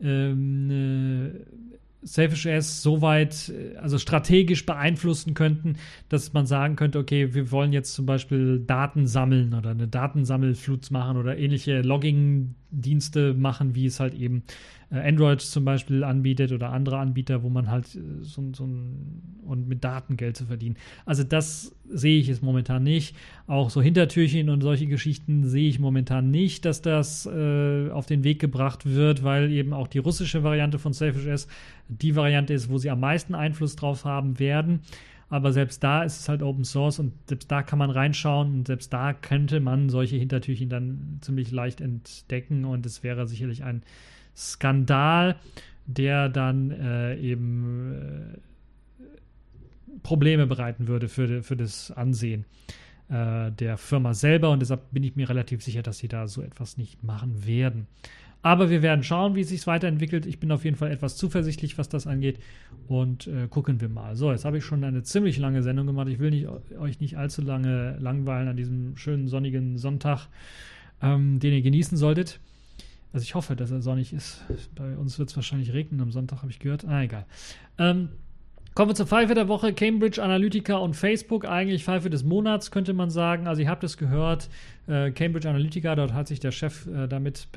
ähm, äh, Selfish S so weit, äh, also strategisch beeinflussen könnten, dass man sagen könnte, okay, wir wollen jetzt zum Beispiel Daten sammeln oder eine Datensammelflut machen oder ähnliche Logging-Dienste machen, wie es halt eben Android zum Beispiel anbietet oder andere Anbieter, wo man halt äh, so, so ein und mit Daten Geld zu verdienen. Also das sehe ich es momentan nicht. Auch so Hintertürchen und solche Geschichten sehe ich momentan nicht, dass das äh, auf den Weg gebracht wird, weil eben auch die russische Variante von Selfish S die Variante ist, wo sie am meisten Einfluss drauf haben werden. Aber selbst da ist es halt Open Source und selbst da kann man reinschauen und selbst da könnte man solche Hintertürchen dann ziemlich leicht entdecken und es wäre sicherlich ein Skandal, der dann äh, eben äh, Probleme bereiten würde für, für das Ansehen äh, der Firma selber. Und deshalb bin ich mir relativ sicher, dass sie da so etwas nicht machen werden. Aber wir werden schauen, wie es sich weiterentwickelt. Ich bin auf jeden Fall etwas zuversichtlich, was das angeht. Und äh, gucken wir mal. So, jetzt habe ich schon eine ziemlich lange Sendung gemacht. Ich will nicht, euch nicht allzu lange langweilen an diesem schönen sonnigen Sonntag, ähm, den ihr genießen solltet. Also ich hoffe, dass er sonnig ist. Bei uns wird es wahrscheinlich regnen am Sonntag, habe ich gehört. Ah, egal. Ähm, kommen wir zur Pfeife der Woche. Cambridge Analytica und Facebook. Eigentlich Pfeife des Monats, könnte man sagen. Also ihr habt es gehört. Äh, Cambridge Analytica, dort hat sich der Chef äh, damit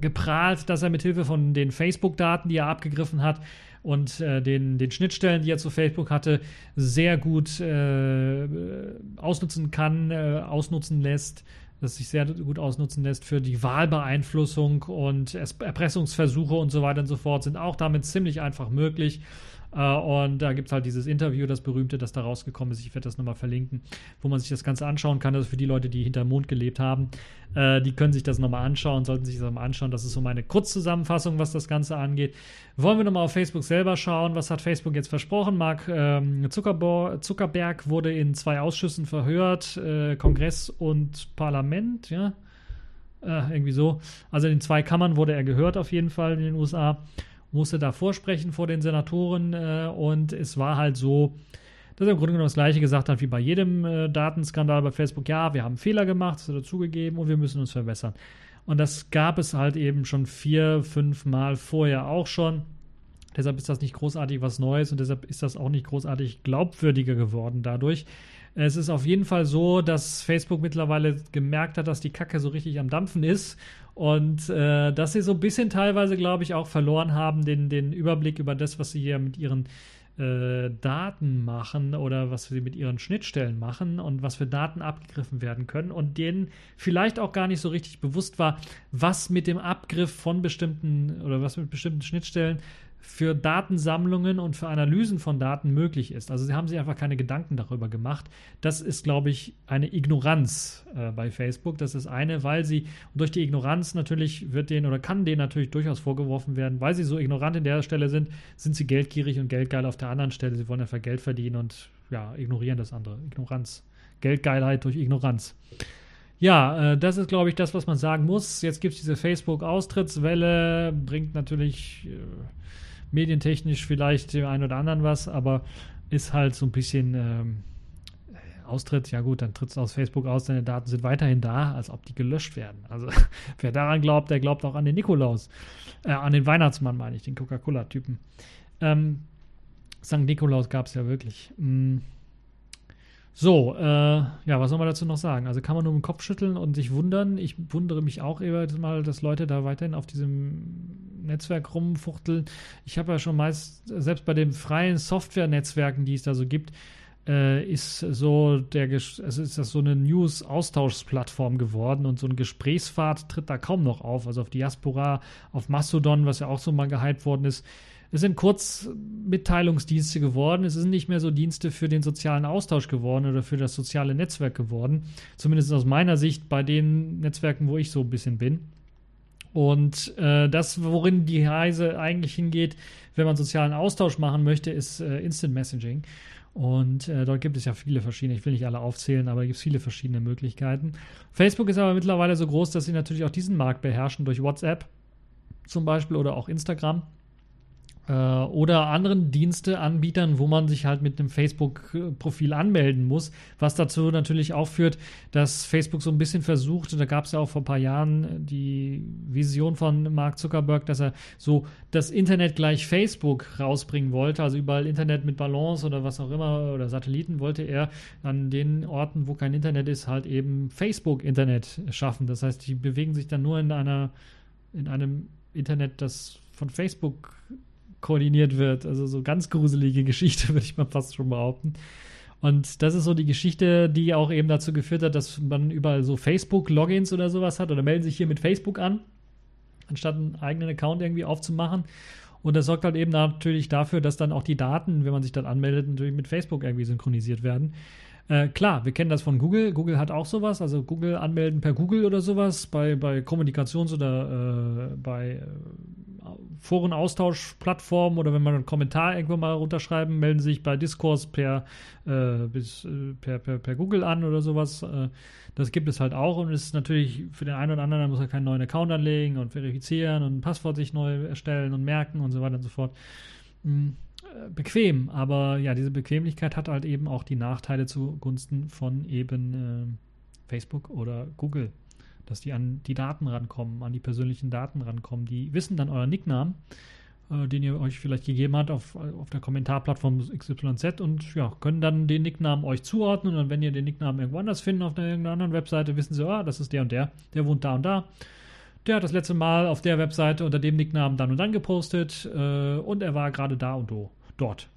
geprahlt, dass er mit Hilfe von den Facebook-Daten, die er abgegriffen hat, und äh, den, den Schnittstellen, die er zu Facebook hatte, sehr gut äh, ausnutzen kann, äh, ausnutzen lässt das sich sehr gut ausnutzen lässt für die Wahlbeeinflussung und Erpressungsversuche und so weiter und so fort, sind auch damit ziemlich einfach möglich. Äh, und da gibt es halt dieses Interview, das berühmte, das da rausgekommen ist. Ich werde das nochmal verlinken, wo man sich das Ganze anschauen kann. Ist für die Leute, die hinterm Mond gelebt haben. Äh, die können sich das nochmal anschauen, sollten sich das mal anschauen. Das ist so meine Kurzzusammenfassung, was das Ganze angeht. Wollen wir nochmal auf Facebook selber schauen? Was hat Facebook jetzt versprochen? Mark ähm, Zuckerberg wurde in zwei Ausschüssen verhört: äh, Kongress und Parlament, ja. Äh, irgendwie so. Also in zwei Kammern wurde er gehört, auf jeden Fall in den USA musste da vorsprechen vor den Senatoren äh, und es war halt so, dass er im Grunde genommen das Gleiche gesagt hat wie bei jedem äh, Datenskandal bei Facebook. Ja, wir haben Fehler gemacht, das hat er zugegeben und wir müssen uns verbessern. Und das gab es halt eben schon vier, fünf Mal vorher auch schon. Deshalb ist das nicht großartig was Neues und deshalb ist das auch nicht großartig glaubwürdiger geworden dadurch. Es ist auf jeden Fall so, dass Facebook mittlerweile gemerkt hat, dass die Kacke so richtig am Dampfen ist und äh, dass sie so ein bisschen teilweise, glaube ich, auch verloren haben, den, den Überblick über das, was sie hier mit ihren äh, Daten machen oder was sie mit ihren Schnittstellen machen und was für Daten abgegriffen werden können und denen vielleicht auch gar nicht so richtig bewusst war, was mit dem Abgriff von bestimmten oder was mit bestimmten Schnittstellen für Datensammlungen und für Analysen von Daten möglich ist. Also sie haben sich einfach keine Gedanken darüber gemacht. Das ist, glaube ich, eine Ignoranz äh, bei Facebook. Das ist eine, weil sie durch die Ignoranz natürlich wird denen oder kann denen natürlich durchaus vorgeworfen werden, weil sie so ignorant in der Stelle sind, sind sie geldgierig und geldgeil auf der anderen Stelle. Sie wollen einfach Geld verdienen und ja, ignorieren das andere. Ignoranz. Geldgeilheit durch Ignoranz. Ja, äh, das ist, glaube ich, das, was man sagen muss. Jetzt gibt es diese Facebook-Austrittswelle, bringt natürlich. Äh, medientechnisch vielleicht dem einen oder anderen was, aber ist halt so ein bisschen ähm, Austritt, ja gut, dann trittst du aus Facebook aus, deine Daten sind weiterhin da, als ob die gelöscht werden. Also wer daran glaubt, der glaubt auch an den Nikolaus. Äh, an den Weihnachtsmann meine ich, den Coca-Cola-Typen. Ähm, St. Nikolaus gab es ja wirklich. Mm. So, äh, ja, was soll man dazu noch sagen? Also kann man nur den Kopf schütteln und sich wundern. Ich wundere mich auch immer mal, dass Leute da weiterhin auf diesem Netzwerk rumfuchteln. Ich habe ja schon meist, selbst bei den freien Software-Netzwerken, die es da so gibt, äh, ist so der also ist das so eine News-Austauschsplattform geworden und so ein Gesprächspfad tritt da kaum noch auf. Also auf Diaspora, auf Mastodon, was ja auch so mal gehypt worden ist. Es sind Kurzmitteilungsdienste geworden. Es sind nicht mehr so Dienste für den sozialen Austausch geworden oder für das soziale Netzwerk geworden. Zumindest aus meiner Sicht bei den Netzwerken, wo ich so ein bisschen bin. Und äh, das, worin die Reise eigentlich hingeht, wenn man sozialen Austausch machen möchte, ist äh, Instant Messaging. Und äh, dort gibt es ja viele verschiedene, ich will nicht alle aufzählen, aber es gibt viele verschiedene Möglichkeiten. Facebook ist aber mittlerweile so groß, dass sie natürlich auch diesen Markt beherrschen durch WhatsApp zum Beispiel oder auch Instagram äh, oder anderen Diensteanbietern, wo man sich halt mit einem Facebook-Profil anmelden muss, was dazu natürlich auch führt, dass Facebook so ein bisschen versucht, und da gab es ja auch vor ein paar Jahren die Vision von Mark Zuckerberg, dass er so das Internet gleich Facebook rausbringen wollte, also überall Internet mit Balance oder was auch immer oder Satelliten wollte er an den Orten, wo kein Internet ist, halt eben Facebook-Internet schaffen. Das heißt, die bewegen sich dann nur in einer in einem Internet, das von Facebook koordiniert wird. Also so ganz gruselige Geschichte, würde ich mal fast schon behaupten. Und das ist so die Geschichte, die auch eben dazu geführt hat, dass man überall so Facebook-Logins oder sowas hat oder melden sich hier mit Facebook an, anstatt einen eigenen Account irgendwie aufzumachen. Und das sorgt halt eben natürlich dafür, dass dann auch die Daten, wenn man sich dann anmeldet, natürlich mit Facebook irgendwie synchronisiert werden. Äh, klar, wir kennen das von Google. Google hat auch sowas, also Google anmelden per Google oder sowas bei, bei Kommunikations- oder äh, bei äh, Forenaustauschplattformen oder wenn man einen Kommentar irgendwo mal runterschreiben, melden sich bei Discourse per, äh, bis, äh, per, per, per, Google an oder sowas. Äh, das gibt es halt auch und ist natürlich für den einen oder anderen, da muss er keinen neuen Account anlegen und verifizieren und ein Passwort sich neu erstellen und merken und so weiter und so fort. Mhm bequem, aber ja, diese Bequemlichkeit hat halt eben auch die Nachteile zugunsten von eben äh, Facebook oder Google dass die an die Daten rankommen, an die persönlichen Daten rankommen. Die wissen dann euren Nicknamen, äh, den ihr euch vielleicht gegeben habt auf, auf der Kommentarplattform XYZ und ja, können dann den Nicknamen euch zuordnen und wenn ihr den Nicknamen irgendwo anders finden auf einer irgendeiner anderen Webseite, wissen sie, ah, das ist der und der, der wohnt da und da. Der hat das letzte Mal auf der Webseite unter dem Nicknamen dann und dann gepostet äh, und er war gerade da und do, dort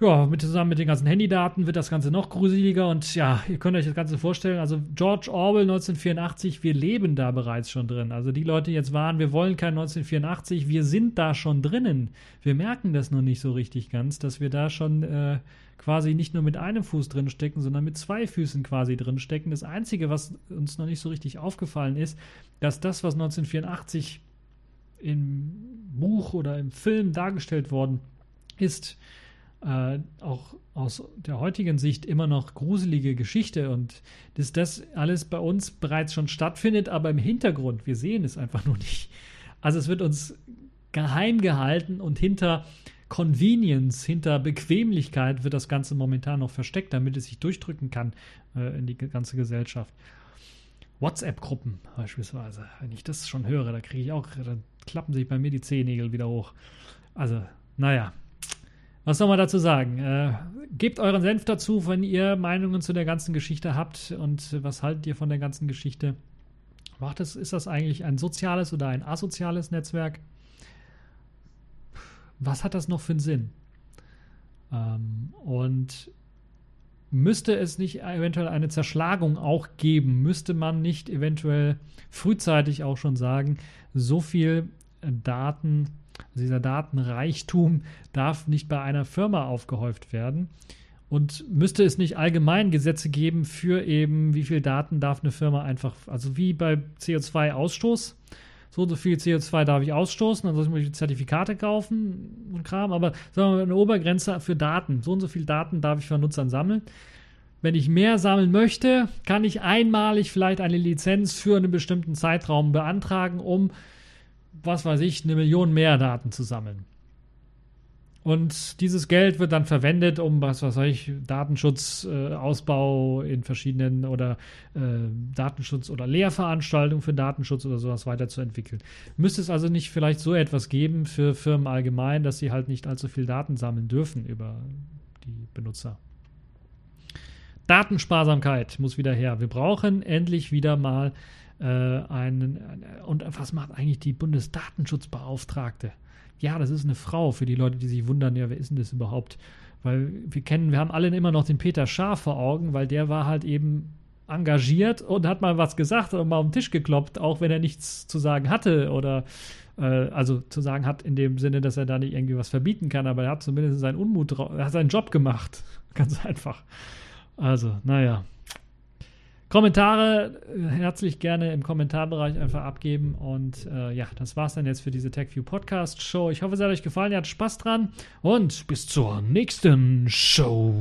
ja, mit, zusammen mit den ganzen Handydaten wird das Ganze noch gruseliger und ja, ihr könnt euch das Ganze vorstellen. Also George Orwell 1984, wir leben da bereits schon drin. Also die Leute jetzt waren, wir wollen kein 1984, wir sind da schon drinnen. Wir merken das nur nicht so richtig ganz, dass wir da schon äh, quasi nicht nur mit einem Fuß drin stecken, sondern mit zwei Füßen quasi drin stecken. Das Einzige, was uns noch nicht so richtig aufgefallen ist, dass das, was 1984 im Buch oder im Film dargestellt worden ist, äh, auch aus der heutigen Sicht immer noch gruselige Geschichte und dass das alles bei uns bereits schon stattfindet, aber im Hintergrund, wir sehen es einfach nur nicht. Also es wird uns geheim gehalten und hinter Convenience, hinter Bequemlichkeit wird das Ganze momentan noch versteckt, damit es sich durchdrücken kann äh, in die ganze Gesellschaft. WhatsApp-Gruppen beispielsweise, wenn ich das schon höre, da kriege ich auch, da klappen sich bei mir die Zehennägel wieder hoch. Also, naja, was soll man dazu sagen? Äh, gebt euren Senf dazu, wenn ihr Meinungen zu der ganzen Geschichte habt und was haltet ihr von der ganzen Geschichte? Macht es, ist das eigentlich ein soziales oder ein asoziales Netzwerk? Was hat das noch für einen Sinn? Ähm, und müsste es nicht eventuell eine Zerschlagung auch geben? Müsste man nicht eventuell frühzeitig auch schon sagen, so viel Daten also dieser Datenreichtum darf nicht bei einer Firma aufgehäuft werden. Und müsste es nicht allgemein Gesetze geben für eben, wie viel Daten darf eine Firma einfach, also wie bei CO2-Ausstoß, so und so viel CO2 darf ich ausstoßen, dann muss ich Zertifikate kaufen und Kram, aber sagen wir mal eine Obergrenze für Daten, so und so viel Daten darf ich von Nutzern sammeln. Wenn ich mehr sammeln möchte, kann ich einmalig vielleicht eine Lizenz für einen bestimmten Zeitraum beantragen, um was weiß ich, eine Million mehr Daten zu sammeln. Und dieses Geld wird dann verwendet, um was, weiß ich, Datenschutzausbau äh, in verschiedenen oder äh, Datenschutz- oder Lehrveranstaltungen für Datenschutz oder sowas weiterzuentwickeln. Müsste es also nicht vielleicht so etwas geben für Firmen allgemein, dass sie halt nicht allzu viel Daten sammeln dürfen über die Benutzer? Datensparsamkeit muss wieder her. Wir brauchen endlich wieder mal äh, einen. Und was macht eigentlich die Bundesdatenschutzbeauftragte? ja, das ist eine Frau, für die Leute, die sich wundern, ja, wer ist denn das überhaupt? Weil wir kennen, wir haben alle immer noch den Peter Schaar vor Augen, weil der war halt eben engagiert und hat mal was gesagt und mal auf den Tisch gekloppt, auch wenn er nichts zu sagen hatte oder äh, also zu sagen hat in dem Sinne, dass er da nicht irgendwie was verbieten kann, aber er hat zumindest seinen Unmut, er hat seinen Job gemacht. Ganz einfach. Also, naja. Kommentare äh, herzlich gerne im Kommentarbereich einfach abgeben. Und äh, ja, das war's dann jetzt für diese TechView Podcast Show. Ich hoffe, es hat euch gefallen, ihr hattet Spaß dran und bis zur nächsten Show.